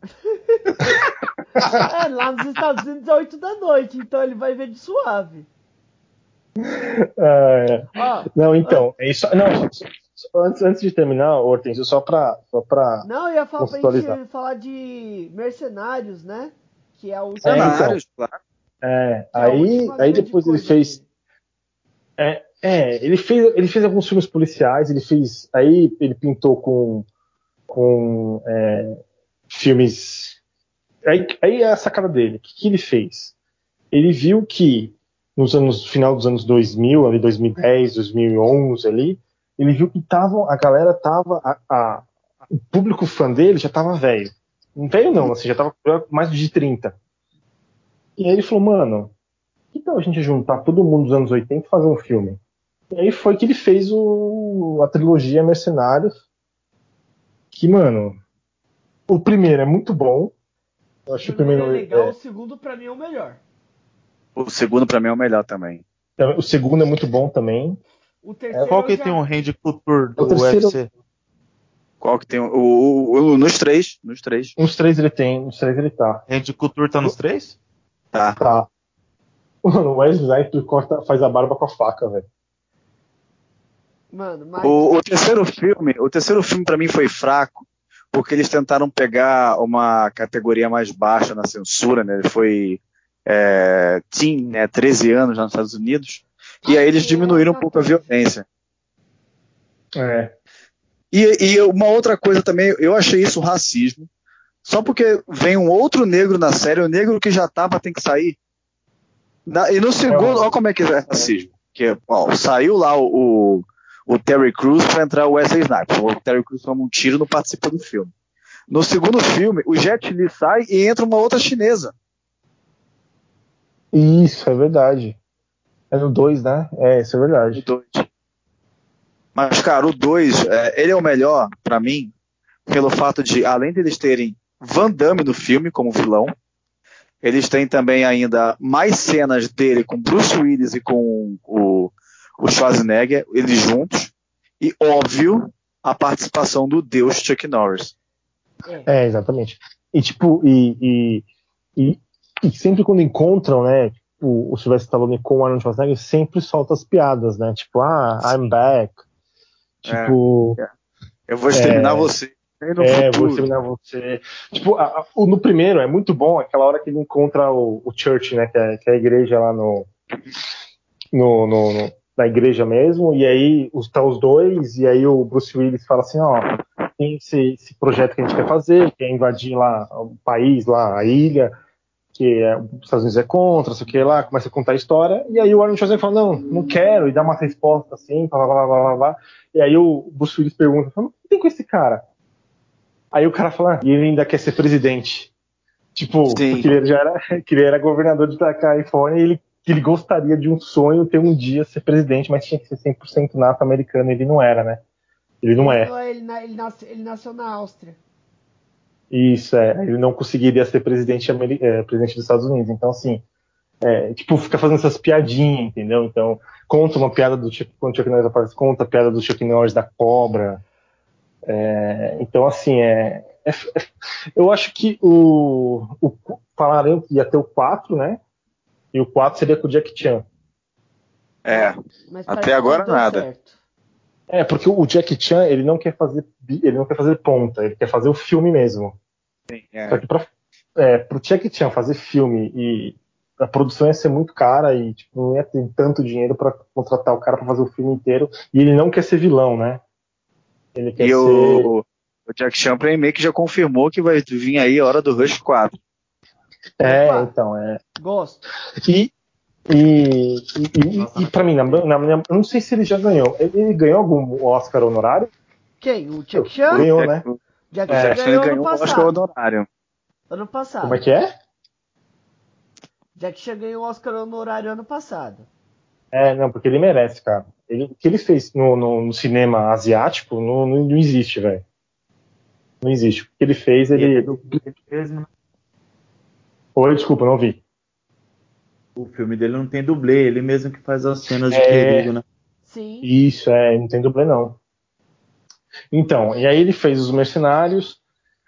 É, lá nos Estados Unidos é 8 da noite, então ele vai ver de suave. Ah, é. Ó, Não, então, é isso. Não, antes, antes de terminar, Hortensio, só pra. Só pra não, eu ia falar pra gente falar de Mercenários, né? Que é o último. É, então. Claro. é, é aí, última aí depois ele fez. É, é, ele fez, ele fez alguns filmes policiais, ele fez. Aí ele pintou com, com é, filmes aí, aí é a sacada dele. O que, que ele fez? Ele viu que nos anos final dos anos 2000, ali 2010, 2011 ali, ele viu que tavam, a galera tava a, a, o público fã dele já tava velho. Não velho não, assim, já tava mais de 30. E aí ele falou, mano, que tal a gente juntar todo mundo dos anos 80 e fazer um filme? E aí foi que ele fez o, a trilogia Mercenários, que, mano, o primeiro é muito bom. Eu acho o primeiro é legal, é... o segundo pra mim é o melhor. O segundo pra mim é o melhor também. O segundo é muito bom também. Qual que já... tem um Hand Culture do o terceiro... UFC? Qual que tem o, o, o, nos três, nos três. Nos três ele tem, nos três ele tá. Hand Culture tá nos três? Tá. Tá. Mano, o Wesley Snipes corta, faz a barba com a faca, velho. Mano, mas... o, o, terceiro filme, o terceiro filme para mim foi fraco, porque eles tentaram pegar uma categoria mais baixa na censura, né? Ele foi é, teen, né? 13 anos nos Estados Unidos. E aí eles diminuíram um pouco a violência. É. E, e uma outra coisa também, eu achei isso racismo. Só porque vem um outro negro na série, o negro que já tava tem que sair. Na, e no segundo, olha como é que é racismo. Que, ó, saiu lá o, o Terry Crews para entrar o Wesley Snipes. O Terry Crews toma um tiro e não participa do filme. No segundo filme, o Jet Li sai e entra uma outra chinesa. Isso, é verdade. É no 2, né? É, isso é verdade. No 2. Mas, cara, o 2, é, ele é o melhor, para mim, pelo fato de, além de eles terem Van Damme no filme como vilão. Eles têm também ainda mais cenas dele com Bruce Willis e com o, o Schwarzenegger, eles juntos. E, óbvio, a participação do deus Chuck Norris. É, exatamente. E, tipo, e, e, e, e sempre quando encontram, né, tipo, o Sylvester Stallone com o Arnold Schwarzenegger, sempre solta as piadas, né? Tipo, ah, I'm back. Tipo... É, é. Eu vou exterminar é, você é, vou exterminar você. Tipo, a, a, no primeiro é muito bom aquela hora que ele encontra o, o Church, né? Que é, que é, a igreja lá no, no, no, no, na igreja mesmo. E aí os, tá os dois, e aí o Bruce Willis fala assim, ó, tem esse, esse projeto que a gente quer fazer, que é invadir lá o país, lá, a ilha, que é, os Estados Unidos é contra, sei o que lá, começa a contar a história, e aí o Arnold Schwarzenegger fala, não, não quero, e dá uma resposta assim, blá blá blá blá blá, e aí o Bruce Willis pergunta, o que tem com esse cara? Aí o cara fala, e ele ainda quer ser presidente. Tipo, Sim. porque ele já era, que ele era governador de Califórnia e ele, que ele gostaria de um sonho ter um dia ser presidente, mas tinha que ser 100% nato americano. Ele não era, né? Ele não é. Ele, ele, nasceu, ele nasceu na Áustria. Isso, é. Ele não conseguiria ser presidente, é, presidente dos Estados Unidos. Então, assim, é, tipo, fica fazendo essas piadinhas, entendeu? Então, conta uma piada do Chuck, quando o Chuck Norris aparece, conta a piada do Chuck Norris da cobra. É, então, assim, é, é, eu acho que o, o falaram que ia ter o 4, né? E o 4 seria com o Jack Chan. É, até agora nada. Certo. É, porque o Jack Chan, ele não quer fazer ele não quer fazer ponta, ele quer fazer o filme mesmo. Sim, é. Só que pra, é, pro Jack Chan fazer filme e a produção ia ser muito cara e tipo, não ia ter tanto dinheiro para contratar o cara para fazer o filme inteiro e ele não quer ser vilão, né? Ele quer e ser... o, o Jack Champlin meio que já confirmou que vai vir aí a hora do Rush 4. É, Opa. então, é. Gosto. E, e, e, e, pra mim, na, na, na, não sei se ele já ganhou. Ele, ele ganhou algum Oscar honorário? Quem? O Jack Chan? Ganhou, né? Jack é, Chan ganhou, ganhou ano passado. Oscar honorário. Ano passado. Como é que é? Jack Chan ganhou Oscar honorário ano passado. É, não, porque ele merece, cara. Ele, o que ele fez no, no, no cinema asiático não, não, não existe, velho. Não existe. O que ele fez, ele. ele. Né? Oi, desculpa, não vi. O filme dele não tem dublê, ele mesmo que faz as cenas de é... perigo, né? Sim. Isso, é, não tem dublê, não. Então, e aí ele fez os mercenários.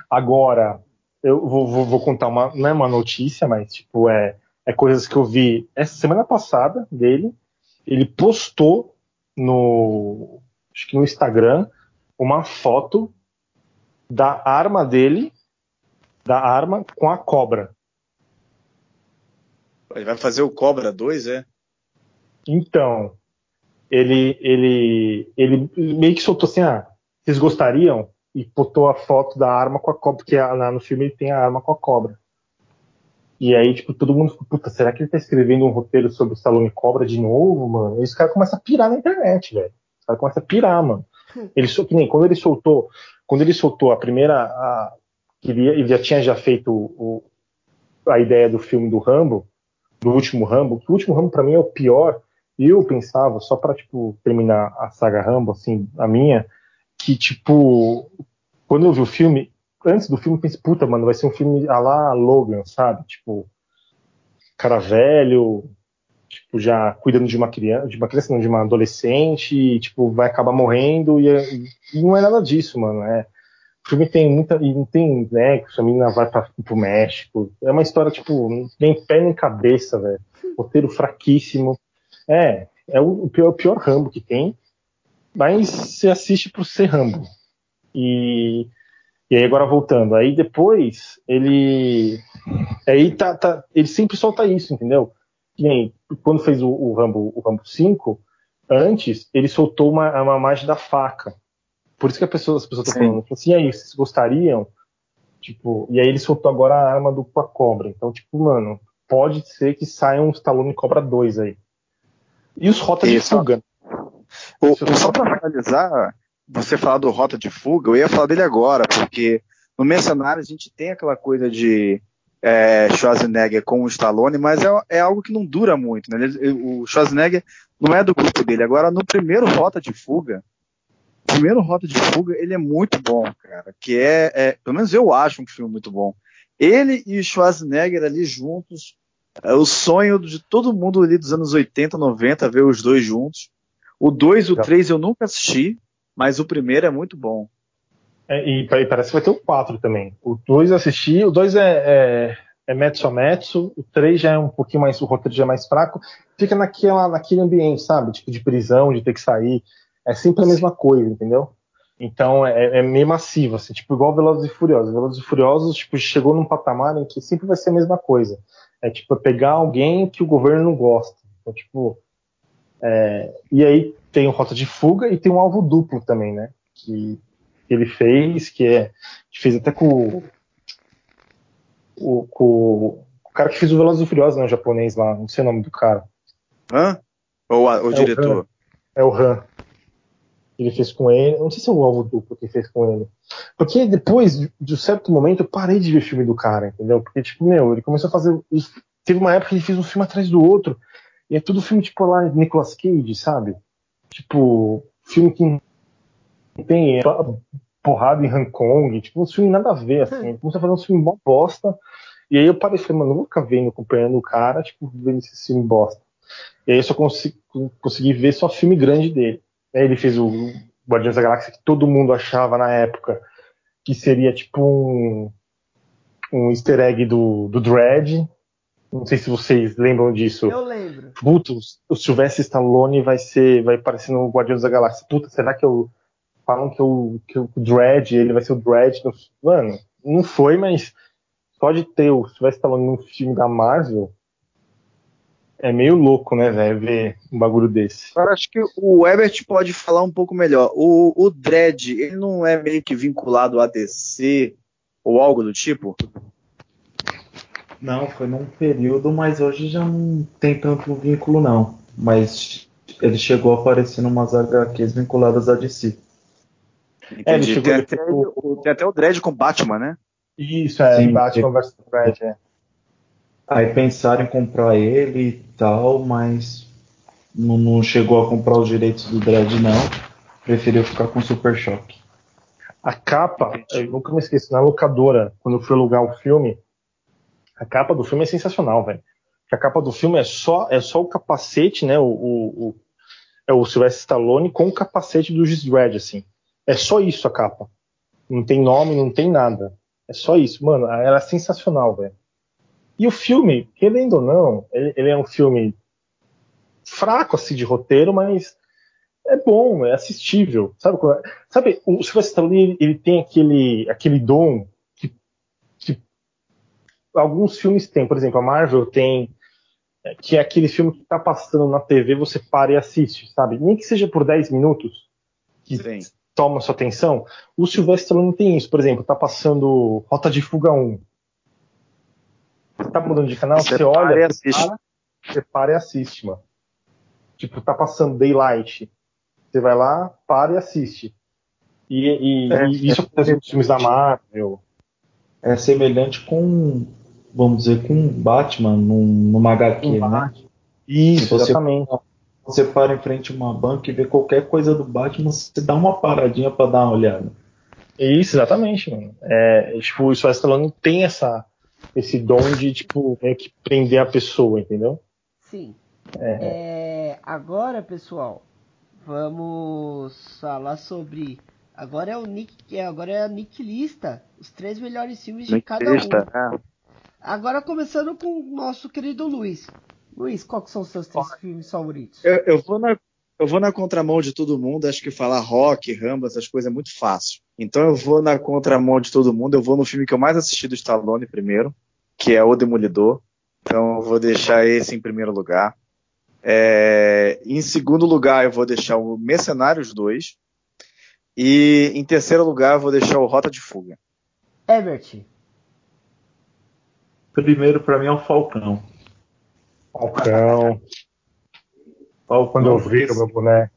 Agora, eu vou, vou, vou contar uma. Não é uma notícia, mas tipo, é, é coisas que eu vi essa semana passada dele. Ele postou no, acho que no Instagram, uma foto da arma dele, da arma com a cobra. Ele vai fazer o Cobra 2, é? Então, ele, ele, ele meio que soltou assim, ah, vocês gostariam? E botou a foto da arma com a cobra, porque no filme ele tem a arma com a cobra. E aí, tipo, todo mundo fica, puta, será que ele tá escrevendo um roteiro sobre o Stallone Cobra de novo, mano? E os caras começam a pirar na internet, velho. Os caras começam a pirar, mano. Ele, que nem, quando ele soltou, quando ele soltou a primeira, a, que ele, ele, já tinha já feito o, a ideia do filme do Rambo, do último Rambo, o último Rambo para mim é o pior, eu pensava, só para tipo, terminar a saga Rambo, assim, a minha, que, tipo, quando eu vi o filme, antes do filme eu pensei, puta, mano, vai ser um filme a lá Logan, sabe? Tipo, cara velho, tipo, já cuidando de uma criança, de uma criança, não, de uma adolescente, e, tipo, vai acabar morrendo, e, e não é nada disso, mano, é... O filme tem muita. E tem, né? Que a menina vai pra, pro México. É uma história, tipo, nem pé nem cabeça, velho. Roteiro fraquíssimo. É, é o, o, pior, o pior Rambo que tem, mas você assiste por ser Rambo. E, e aí agora voltando, aí depois ele aí tá, tá ele sempre solta isso, entendeu? Aí, quando fez o, o Rambo, o Rambo 5, antes ele soltou uma, uma imagem da faca. Por isso que a pessoa, as pessoas estão falando assim, e aí, vocês gostariam? Tipo, e aí ele soltou agora a arma do com a cobra. Então, tipo, mano, pode ser que saia um Stallone Cobra 2 aí. E os rotas de fuga. O, só para finalizar, você falar do Rota de Fuga, eu ia falar dele agora, porque no Mercenário a gente tem aquela coisa de é, Schwarzenegger com o Stallone, mas é, é, algo que não dura muito. Né? Ele, o Schwarzenegger não é do grupo dele. Agora, no primeiro Rota de Fuga, primeiro Rota de Fuga, ele é muito bom, cara. Que é, é, pelo menos eu acho um filme muito bom. Ele e o Schwarzenegger ali juntos, é o sonho de todo mundo ali dos anos 80, 90, ver os dois juntos. O 2 e o 3 eu nunca assisti, mas o primeiro é muito bom. É, e, e, parece que vai ter o 4 também. O 2 eu assisti, o 2 é, é, é Metsu a Metsu, o 3 já é um pouquinho mais, o roteiro já é mais fraco, fica naquela, naquele ambiente, sabe? Tipo de prisão, de ter que sair. É sempre a mesma coisa, entendeu? Então é, é meio massivo, assim, tipo igual Velozes e Furiosos. Velozes e Furiosos, tipo, chegou num patamar em que sempre vai ser a mesma coisa. É tipo pegar alguém que o governo não gosta. Então, tipo, é, e aí tem o Rota de Fuga e tem um alvo duplo também, né? Que ele fez, que é. Que fez até com o, com o cara que fez o Velozes e Furiosos, né? O japonês lá, não sei o nome do cara. Hã? Ou a, o é diretor? O é o Han. Ele fez com ele. Não sei se é o alvo duplo que fez com ele. Porque depois de um certo momento eu parei de ver filme do cara, entendeu? Porque, tipo, meu, ele começou a fazer. Teve uma época que ele fez um filme atrás do outro. E é tudo filme, tipo, lá, Nicolas Cage, sabe? Tipo, filme que tem porrada em Hong Kong, tipo, um filme nada a ver, assim. Ele começou a fazer um filme mó bosta. E aí eu parei e falei, mano, não ficar vendo, acompanhando o cara, tipo, vendo esse filme bosta. E aí eu só consegui, consegui ver só filme grande dele. Ele fez o Guardiões da Galáxia que todo mundo achava na época que seria tipo um, um easter egg do, do Dredd, não sei se vocês lembram disso. Eu lembro. Puta, o Sylvester Stallone vai ser, vai aparecer no Guardiões da Galáxia. Puta, será que eu falam que o que o Dredd, ele vai ser o Dredd? Mano, não foi, mas pode ter o Sylvester Stallone num filme da Marvel. É meio louco, né, velho, ver um bagulho desse. Eu acho que o Ebert pode falar um pouco melhor. O, o Dredd, ele não é meio que vinculado a DC ou algo do tipo? Não, foi num período, mas hoje já não tem tanto vínculo não. Mas ele chegou a aparecer em umas HQs vinculadas a DC. É, ele chegou tem, até, o, tem até o Dredd com Batman, né? Isso, é, Sim, Batman vs Dredd, é. Aí pensaram em comprar ele e tal, mas não, não, chegou a comprar os direitos do Dredd não. Preferiu ficar com Super Choque. A capa, eu nunca me esqueço, na locadora, quando eu fui alugar o filme, a capa do filme é sensacional, velho. A capa do filme é só, é só o capacete, né? O, o, o é o Sylvester Stallone com o capacete do Juice Dredd, assim. É só isso a capa. Não tem nome, não tem nada. É só isso. Mano, ela é sensacional, velho. E o filme, querendo ou não, ele, ele, é um filme fraco, assim, de roteiro, mas é bom, é assistível. Sabe, é? sabe o Sylvester Stallone, ele, ele tem aquele, aquele dom alguns filmes têm, por exemplo, a Marvel tem, é, que é aquele filme que tá passando na TV, você para e assiste, sabe? Nem que seja por 10 minutos, que Sim. toma sua atenção. O Sylvester não tem isso, por exemplo, tá passando Rota de Fuga 1. Você tá mudando de canal, Você você, para olha, e você assiste. para, você para e assiste, mano. Tipo, tá passando Daylight. Você vai lá, para e assiste. E, e- É, e isso acontece nos filmes da Marvel. É semelhante com, vamos dizer, com Batman num, numa HQ, né? Isso, Você- exatamente. Você para em frente a uma banca e vê qualquer coisa do Batman, você dá uma paradinha pra dar uma olhada. Isso, exatamente, mano. É, tipo, o Sylvester Stallone tem essa, esse dom de, tipo, meio que prender a pessoa, entendeu? Sim. É, agora, pessoal, vamos falar sobre. Agora é o Nick, é, agora é a Nick lista, os três melhores filmes de cada um. Lista, né? Agora começando com o nosso querido Luiz. Luiz, quais que são os seus três filmes favoritos? Eu, eu vou na, eu vou na contramão de todo mundo. Acho que falar rock, Rambo, essas coisas é muito fácil. Então eu vou na contramão de todo mundo. Eu vou no filme que eu mais assisti do Stallone primeiro, que é O Demolidor. Então eu vou deixar esse em primeiro lugar. É, em segundo lugar, eu vou deixar o Mercenários 2. E em terceiro lugar, eu vou deixar o Rota de Fuga. Ebert. Primeiro, pra mim, é o Falcão. Falcão. Falcão Quando eu viro meu boneco.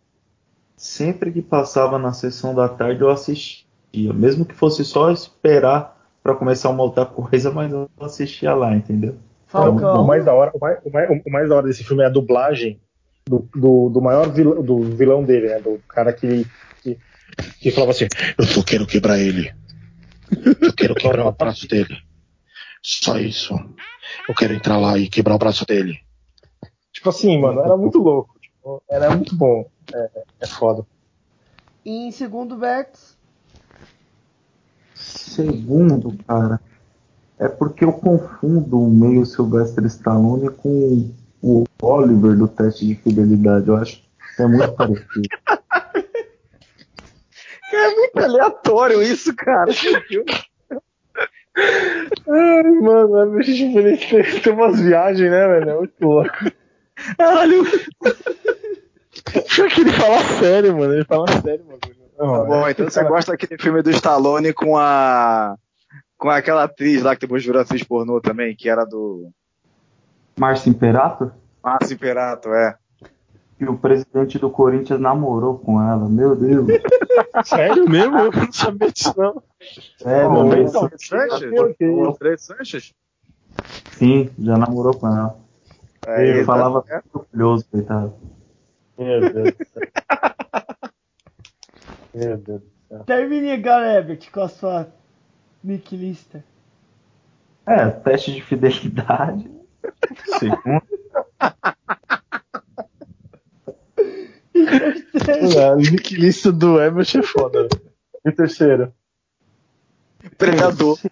Sempre que passava na sessão da tarde, eu assistia. Mesmo que fosse só esperar pra começar uma outra coisa, mas eu assistia lá, entendeu? Falcão. O mais da hora, o mais, o mais- o mais da hora desse filme é a dublagem do, do, do maior vilão, do vilão dele, né? Do cara que, que, que falava assim, Eu só quero quebrar ele. Eu quero quebrar o braço dele. Só isso. Eu quero entrar lá e quebrar o braço dele. tipo assim, mano, era muito louco. tipo, era muito bom. É, é foda. E em segundo, Bertz. Segundo, cara, é porque eu confundo o meio Sylvester Stallone com o Oliver do teste de fidelidade. Eu acho que é muito parecido. É muito aleatório isso, cara. Ai, mano, a gente tem, tem umas viagens, né, velho? É muito louco. Caralho. Pior que ele fala sério, mano. Ele fala sério, mano. Tá bom, então você gosta daquele filme do Stallone com a. com aquela atriz lá que depois virou atriz pornô também, que era do. Márcio Imperato? Márcio Imperato, é. E o presidente do Corinthians namorou com ela. Meu Deus. Sério mesmo? Eu não sabia disso, não. É, meu então. Sanches? ok. O Alfredo Sanches? Sim, já namorou com ela. É, Ele tá- falava é. orgulhoso, coitado. Meu Deus do céu. Meu Deus do céu. Termine com a sua Nick lista. É, teste de fidelidade. Segundo. A nick lista do Ebert é foda. E terceiro? Predador.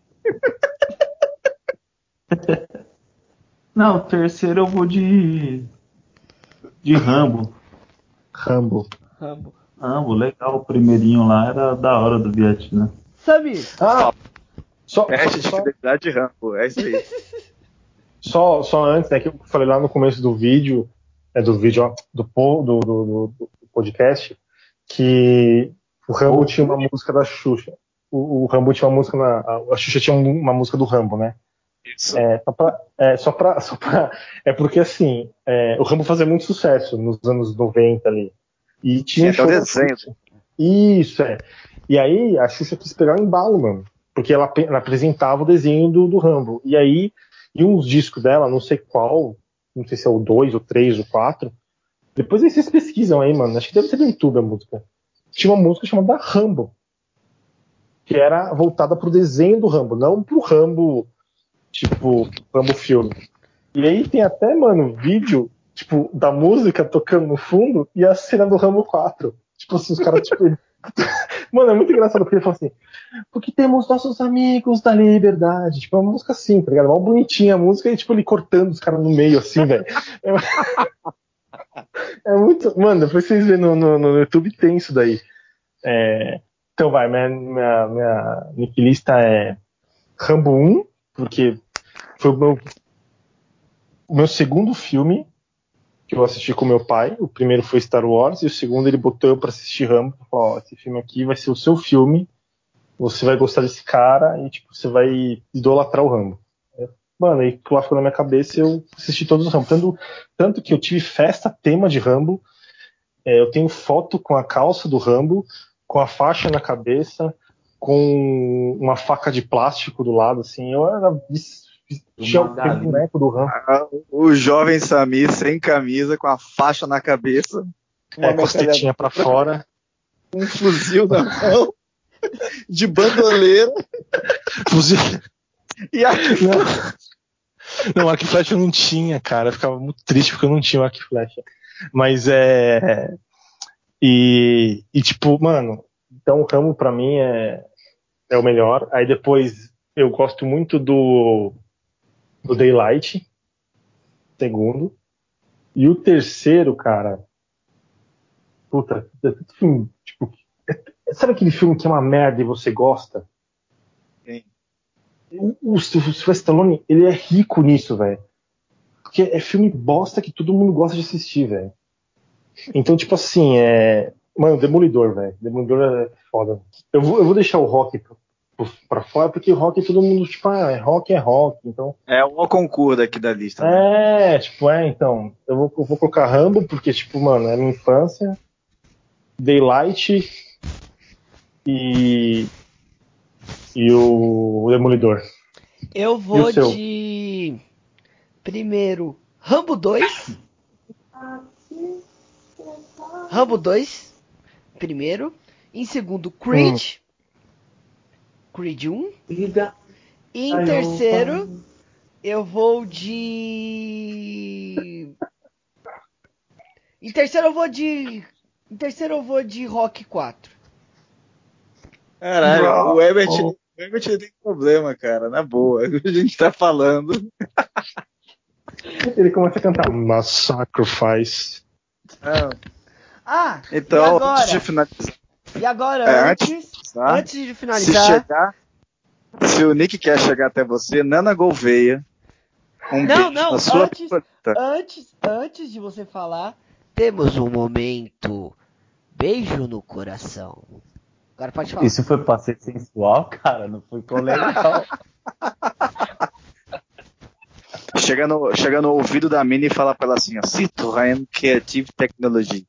Não, terceiro eu vou de. De Rambo. Rambo. Rambo. Rambo, legal. O primeirinho lá era da hora do Vietnã. Samir. Ah! Só, Teste de fidelidade de Rambo, é isso aí. só, só antes, né, que eu falei lá no começo do vídeo, é, do vídeo, ó, do, do, do, do- podcast, que o Rambo tinha uma música da Xuxa. O, o Rambo tinha uma música na. A, Xuxa tinha um- uma música do Rambo, né? Isso. É, só pra, é, só pra, só pra- é porque assim, é, o Rambo fazia muito sucesso nos anos 90 ali. E tinha Tinha até o show- desenho. Isso, é. E aí a Xuxa quis pegar o embalo, mano. Porque ela, ela apresentava o desenho do, do Rambo. E aí, e uns discos dela, não sei qual, não sei se é o 2, o 3, o 4. Depois aí vocês pesquisam aí, mano. Acho que deve ser no YouTube a música. Tinha uma música chamada Rambo. Que era voltada pro desenho do Rambo, não pro Rambo, tipo, Rambo filme. E aí tem até, mano, vídeo, tipo, da música tocando no fundo e a cena do Rambo 4. Tipo assim, os caras, tipo. Mano, é muito engraçado porque ele fala assim: porque temos nossos amigos da liberdade. Tipo, é uma música assim, tá ligado? Mal bonitinha a música e, tipo, ele cortando os caras no meio, assim, velho. É... é muito. Mano, depois vocês verem no, no, no YouTube tem isso daí. É, Então vai, minha, minha, minha nick lista é Rambo 1, porque foi o meu, o meu segundo filme que eu assisti com meu pai. O primeiro foi Star Wars e o segundo ele botou eu pra assistir Rambo. Falou, esse filme aqui vai ser o seu filme. Você vai gostar desse cara e tipo, você vai idolatrar o Rambo. Mano, aí lá ficou na minha cabeça e eu assisti todos os Rambo. Tanto, tanto que eu tive festa tema de Rambo. É, eu tenho foto com a calça do Rambo, com a faixa na cabeça, com uma faca de plástico do lado, assim. Eu era. Tinha boneco do Rambo. Ah, O jovem Samir sem camisa, com a faixa na cabeça, É, com as tetinhas pra fora. um fuzil na mão, de bandoleira. Fuzil. E aqui, Não, arco e flecha eu não tinha, cara. Eu ficava muito triste porque eu não tinha o arco e flecha. Mas é. E, e tipo, mano, então o Rambo pra mim é, é o melhor. Aí depois eu gosto muito do, do Daylight, segundo. E o terceiro, cara. Puta, é tudo filme, tipo, é- sabe aquele filme que é uma merda e você gosta? Sim. O, o, o Sylvester Stallone, ele é rico nisso, velho. Porque é filme bosta que todo mundo gosta de assistir, velho. Então, tipo assim, é. Mano, Demolidor, velho. Demolidor é foda. Eu vou, eu vou deixar o rock pra, pra fora, porque o rock todo mundo, tipo, ah, é rock é rock. Então. é o concurso aqui da lista. né? É, tipo, é, então. Eu vou, eu vou colocar Rambo, porque, tipo, mano, é minha infância. Daylight e. E o Demolidor. Eu vou de. Primeiro, Rambo 2. Rambo 2. Primeiro. Em segundo, Creed. Creed 1. E em terceiro, eu vou de. Em terceiro eu vou de. Em terceiro eu vou de Rock 4. Caralho, o Herbert, o Herbert tem problema, cara, na boa. A gente tá falando. Ele começa a cantar My Sacrifice. Ah, Então, e agora? antes de finalizar, E agora, É, antes, tá? antes de se finalizar, chegar, se o Nick quer chegar até você, Nana Gouveia, um Não, beijo não, na sua antes- antes, antes de você falar, temos um momento beijo no coração. Agora pode falar. Isso foi pra ser sensual, cara? Não foi tão legal. Chega no, chega no ouvido da mina e fala pra ela assim, ó, Citroën Creative Technology.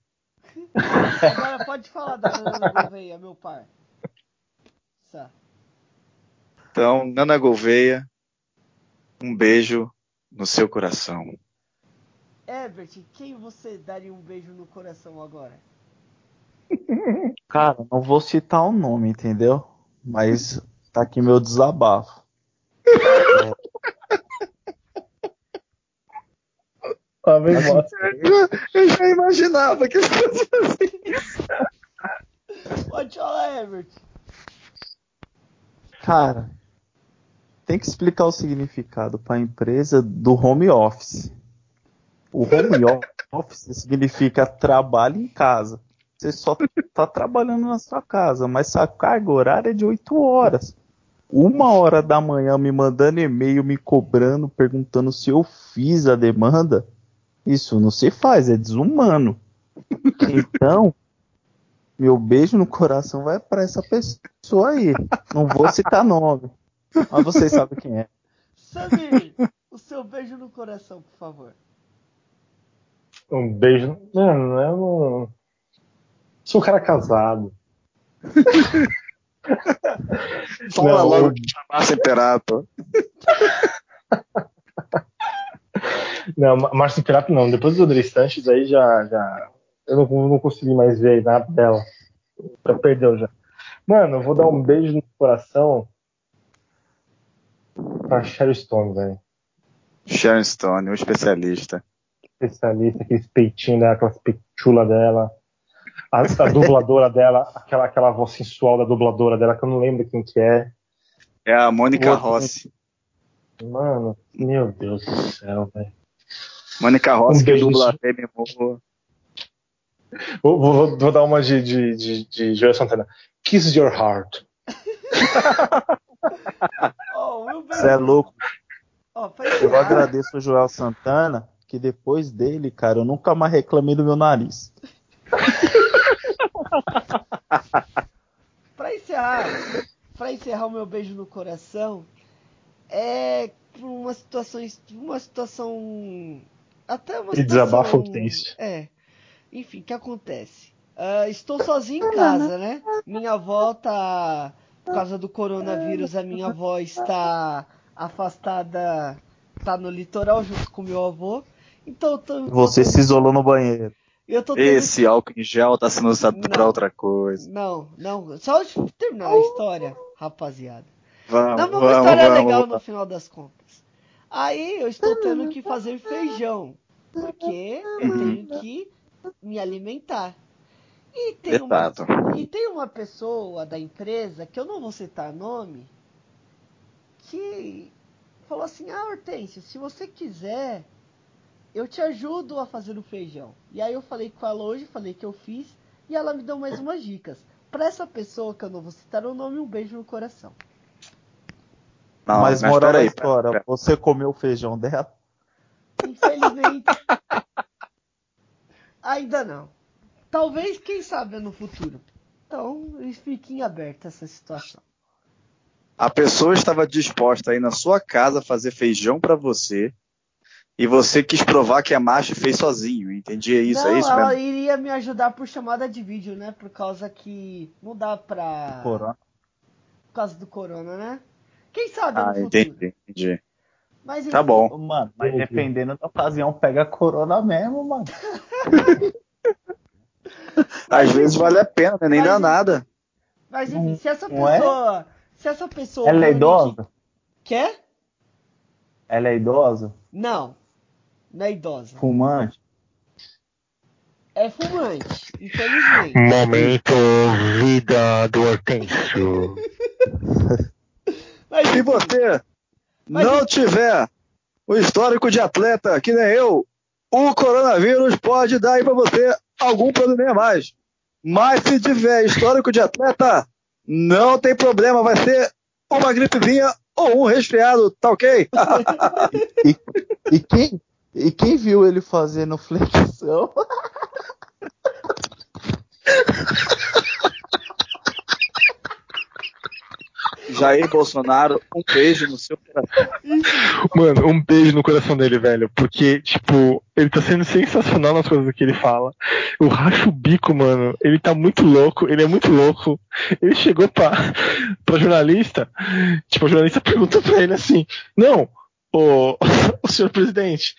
Agora pode falar da Ana Gouveia, meu pai. Tá. Então, Nana Gouveia, um beijo no seu coração. Herbert, quem você daria um beijo no coração agora? Cara, não vou citar o nome, entendeu? Mas tá aqui meu desabafo. Embora. Eu já imaginava que fosse assim. Pode falar, Herbert. Cara, tem que explicar o significado para a empresa do home office. O home office significa trabalho em casa. Você só tá trabalhando na sua casa, mas sua carga horária é de 8 horas. Uma hora da manhã me mandando e-mail, me cobrando, perguntando se eu fiz a demanda. Isso não se faz, é desumano. Então, meu beijo no coração vai para essa pessoa aí. Não vou citar nome, mas vocês sabem quem é. Samir, o seu beijo no coração, por favor. Um beijo. Mano, eu não. Sou um cara casado. Fala Não, logo eu- que chamasse Imperator. Não, Márcio Imperato não. Depois dos Adrestantes aí já. já... Eu não, não consegui mais ver nada dela. Já perdeu já. Mano, eu vou dar um beijo no coração pra Sherry Stone, velho. Sharon Stone, um especialista. Especialista, aqueles peitinhos dela, aquelas peitulas dela. A, a dubladora dela, aquela, aquela voz sensual da dubladora dela, que eu não lembro quem que é. É a Mônica Outro- Rossi. Mano, meu Deus do céu, velho. Mônica Rossi Um que dubla Demi Moore. Vou, vou- vou dar uma de, de, de, de Joel Santana. Kiss Your Heart. Oh. Você é louco. Pra Eu agradeço o Joel Santana, que depois dele, cara, eu nunca mais reclamei do meu nariz. pra encerrar, pra encerrar o meu beijo no coração, é por uma situação, uma situação até uma E situação, desabafo Hortêncio. É. Enfim, o que acontece? Ah, estou sozinho em casa, né? Minha avó tá por causa do coronavírus, a minha avó está afastada, tá no litoral junto com meu avô. Então eu tô, Você se isolou no banheiro. eu tô tendo Esse álcool em gel tá sendo usado pra Não. outra coisa. Não, não, só terminar a história, rapaziada. Vamos, Não, mas uma vamos, história vamos. legal no final das contas. Aí eu estou tendo que fazer feijão, porque eu tenho que me alimentar. E tem, uma, e tem uma pessoa da empresa, que eu não vou citar nome, que falou assim, ah Hortêncio, se você quiser, eu te ajudo a fazer o feijão. E aí eu falei com ela hoje, falei que eu fiz, e ela me deu mais umas dicas. Pra essa pessoa que eu não vou citar o nome, um beijo no coração. Não, mas moral da peraí, história, pera- você comeu o feijão dela? Infelizmente. Ainda não. Talvez, quem sabe, no futuro. Então, fique em aberto essa situação. A pessoa estava disposta a ir na sua casa fazer feijão pra você e você quis provar que é macho e fez sozinho. Entendi é isso, não, é isso ela mesmo? iria me ajudar por chamada de vídeo, né? Por causa que não dá pra. Corona. Por causa do corona, né? Quem sabe Ah, no futuro. entendi, entendi. Mas, Tá bom. Mano, mas dependendo da ocasião, pega corona mesmo, mano. Às vezes vale a pena, né? Nem Mas- dá nada. Mas enfim, se essa é? pessoa. Se essa pessoa. Ela é idosa? Quer? Ela é idosa? Não. Não é idosa. Fumante? É fumante, infelizmente. Momento vida do Hortêncio. Mas, enfim, você Mas não e- tiver o histórico de atleta, que nem eu, o coronavírus pode dar aí pra você algum probleminha a mais. Mas se tiver histórico de atleta, não tem problema, vai ser uma gripezinha ou um resfriado, tá ok? E quem, e quem viu ele fazendo flexão? Jair Bolsonaro, um beijo no seu coração. Mano, um beijo no coração dele, velho. Porque, tipo, ele tá sendo sensacional nas coisas que ele fala. Eu racho o bico, mano. Ele tá muito louco, ele é muito louco. Ele chegou pra, pra jornalista, tipo, a jornalista perguntou pra ele assim: Não, o, o senhor presidente,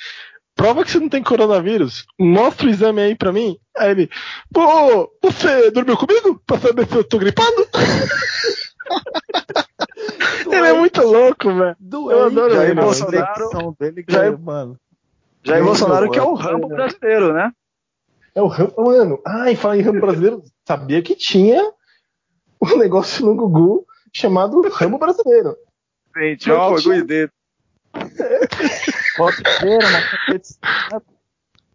prova que você não tem coronavírus. Mostra o exame aí pra mim. Aí ele, pô, você dormiu comigo? Pra saber se eu tô gripado? ele é muito louco, velho. doente. Eu adoro Jair ele. A mano. Bolsonaro- dele, que, Jair- mano. Jair Meu Bolsonaro, que é o. Rambo brasileiro, né? É o Rambo, mano. Ai, falar em Rambo brasileiro, sabia que tinha um negócio no Gugu chamado Rambo brasileiro. Gente, é um orgulho dele. Pode ser competição.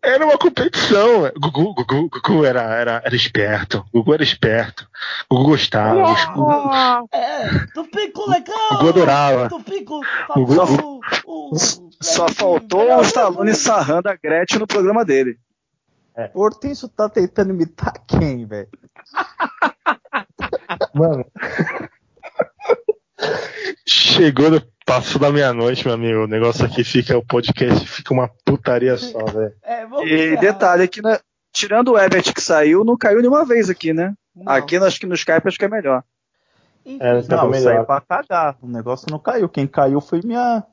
Era uma competição. velho. Gugu, Gugu, Gugu era, era, era esperto. Gugu era esperto. Gugu gostava. Gugu, É, tu pico legal. Gugu adorava. Tu pico. Gugu- famoso, o- o- Só faltou o Stallone do- sarrando a Gretchen no programa dele. O Hortêncio tá tentando imitar quem, velho? Mano. Chegou no passo da meia-noite, meu amigo. O negócio aqui fica, o podcast fica uma putaria só, velho. É, vamos E detalhe aqui, né? Tirando o Everett que saiu, não caiu nenhuma vez aqui, né? Não. Aqui acho que no Skype acho que é melhor. É, Tá Não, melhor. saiu pra cagar. O negócio não caiu. Quem caiu foi minha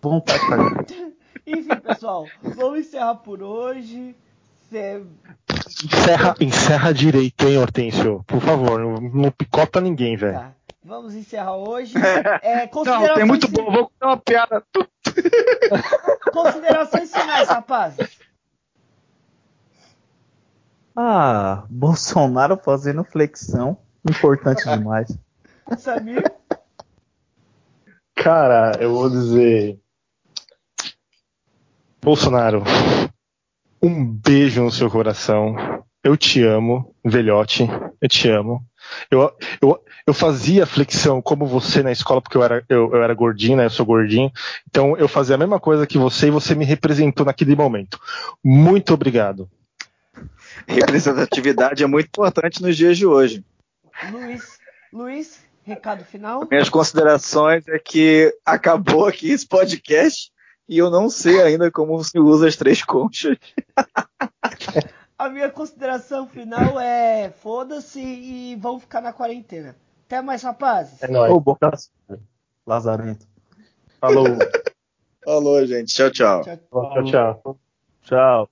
vontade de cagar. enfim, pessoal, vamos encerrar por hoje. Cê- Encerra, encerra direito, hein, Hortêncio? Por favor, não, não picota ninguém, velho. Tá, vamos encerrar hoje. É, Não, considerações, tem muito bom. Vou contar uma piada. considerações finais, rapazes. Ah, Bolsonaro fazendo flexão. Importante demais. Samir, Cara, eu vou dizer. Bolsonaro, um beijo no seu coração. Eu te amo, velhote. Eu te amo. Eu, eu, eu fazia flexão como você na escola, porque eu era, eu, eu era gordinho, né? Eu sou gordinho. Então eu fazia a mesma coisa que você e você me representou naquele momento. Muito obrigado. Representatividade é muito importante nos dias de hoje. Luiz, Luiz, Recado final? Minhas considerações é que acabou aqui esse podcast e eu não sei ainda como se usa as três conchas. A minha consideração final é foda-se e vão ficar na quarentena. Até mais, rapazes. É nóis. Ô, boca Lazarento. Falou. Falou, gente. Tchau, tchau. Tchau, Tchau, tchau. Tchau.